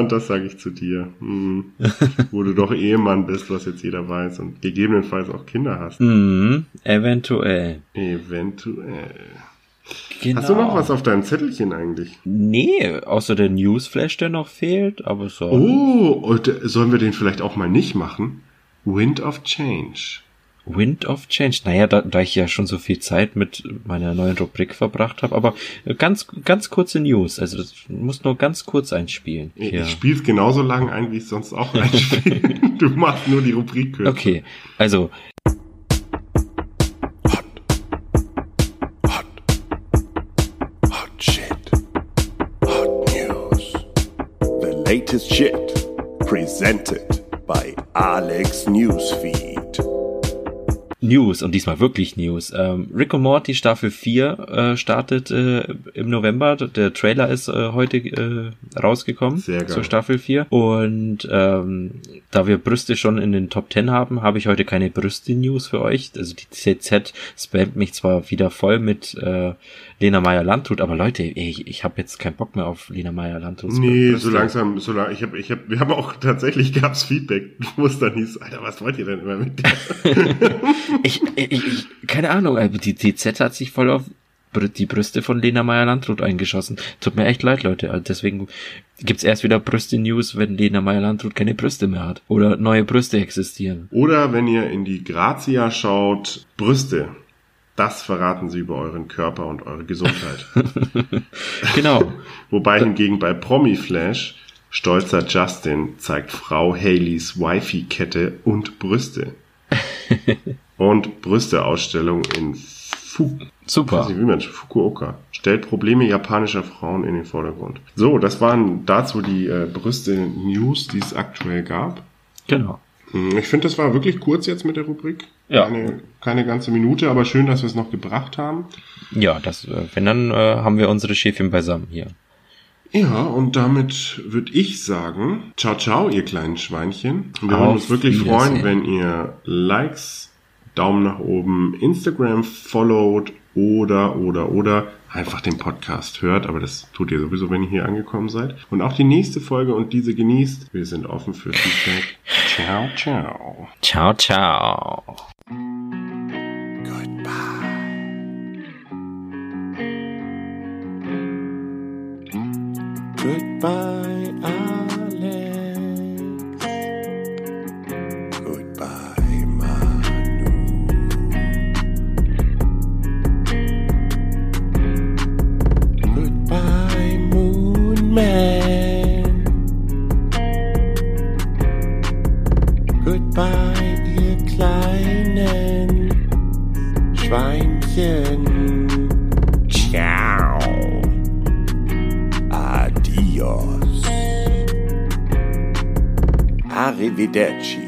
und das sage ich zu dir. Hm. Wo du doch Ehemann bist, was jetzt jeder weiß. Und gegebenenfalls auch Kinder hast. Mhm, eventuell. Eventuell. Genau. Hast du noch was auf deinem Zettelchen eigentlich? Nee, außer der Newsflash, der noch fehlt, aber so. Oh, und äh, sollen wir den vielleicht auch mal nicht machen? Wind of Change. Wind of Change. Naja, da, da ich ja schon so viel Zeit mit meiner neuen Rubrik verbracht habe, aber ganz, ganz kurze News. Also das muss nur ganz kurz einspielen. Ich, spiele es genauso lang ein, wie ich sonst auch einspiele. du machst nur die Rubrik kürzer. Okay, also Hot. Hot. Hot shit. Hot news. The latest shit. Presented by Alex Newsfeed. News und diesmal wirklich News. Ähm, Rick und Morty Staffel 4 äh, startet äh, im November. Der Trailer ist äh, heute äh, rausgekommen Sehr geil. zur Staffel 4. Und ähm, da wir Brüste schon in den Top 10 haben, habe ich heute keine Brüste-News für euch. Also die CZ spammt mich zwar wieder voll mit äh, Lena Meyer-Landrut, aber Leute, ey, ich, habe jetzt keinen Bock mehr auf Lena Meyer-Landruts Nee, Brüste. so langsam, so lang, ich hab, ich hab, wir haben auch tatsächlich gab's Feedback, wo es dann hieß, Alter, was wollt ihr denn immer mit der? Ich, ich, ich, keine Ahnung, die DZ hat sich voll auf die Brüste von Lena Meyer-Landrut eingeschossen. Tut mir echt leid, Leute. Also deswegen gibt's erst wieder Brüste-News, wenn Lena Meyer-Landrut keine Brüste mehr hat. Oder neue Brüste existieren. Oder wenn ihr in die Grazia schaut, Brüste. Das verraten sie über euren Körper und eure Gesundheit. Genau. Wobei hingegen bei Promi Flash stolzer Justin zeigt Frau Haleys Wifi-Kette und Brüste. und Brüsteausstellung in Fu Super. nicht, wie man Fukuoka. Stellt Probleme japanischer Frauen in den Vordergrund. So, das waren dazu die äh, Brüste-News, die es aktuell gab. Genau. Hm, Ich finde, das war wirklich kurz jetzt mit der Rubrik. Ja. Keine, keine ganze Minute, aber schön, dass wir es noch gebracht haben. Ja, das, äh, wenn dann äh, haben wir unsere Schäfchen beisammen hier. Ja, und damit würde ich sagen, ciao, ciao, ihr kleinen Schweinchen. Und wir Auf würden uns wirklich freuen, wenn ihr Likes, Daumen nach oben, Instagram followed oder, oder, oder einfach den Podcast hört. Aber das tut ihr sowieso, wenn ihr hier angekommen seid. Und auch die nächste Folge und diese genießt. Wir sind offen für Feedback. Ciao, ciao. Ciao, ciao. Goodbye. Goodbye, Alex. Goodbye, Manu. Goodbye, Moon Man. Goodbye, ihr kleinen Schweinchen. Ciao. Adios. Arrivederci.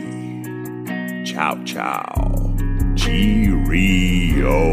Ciao, ciao. Cheerio.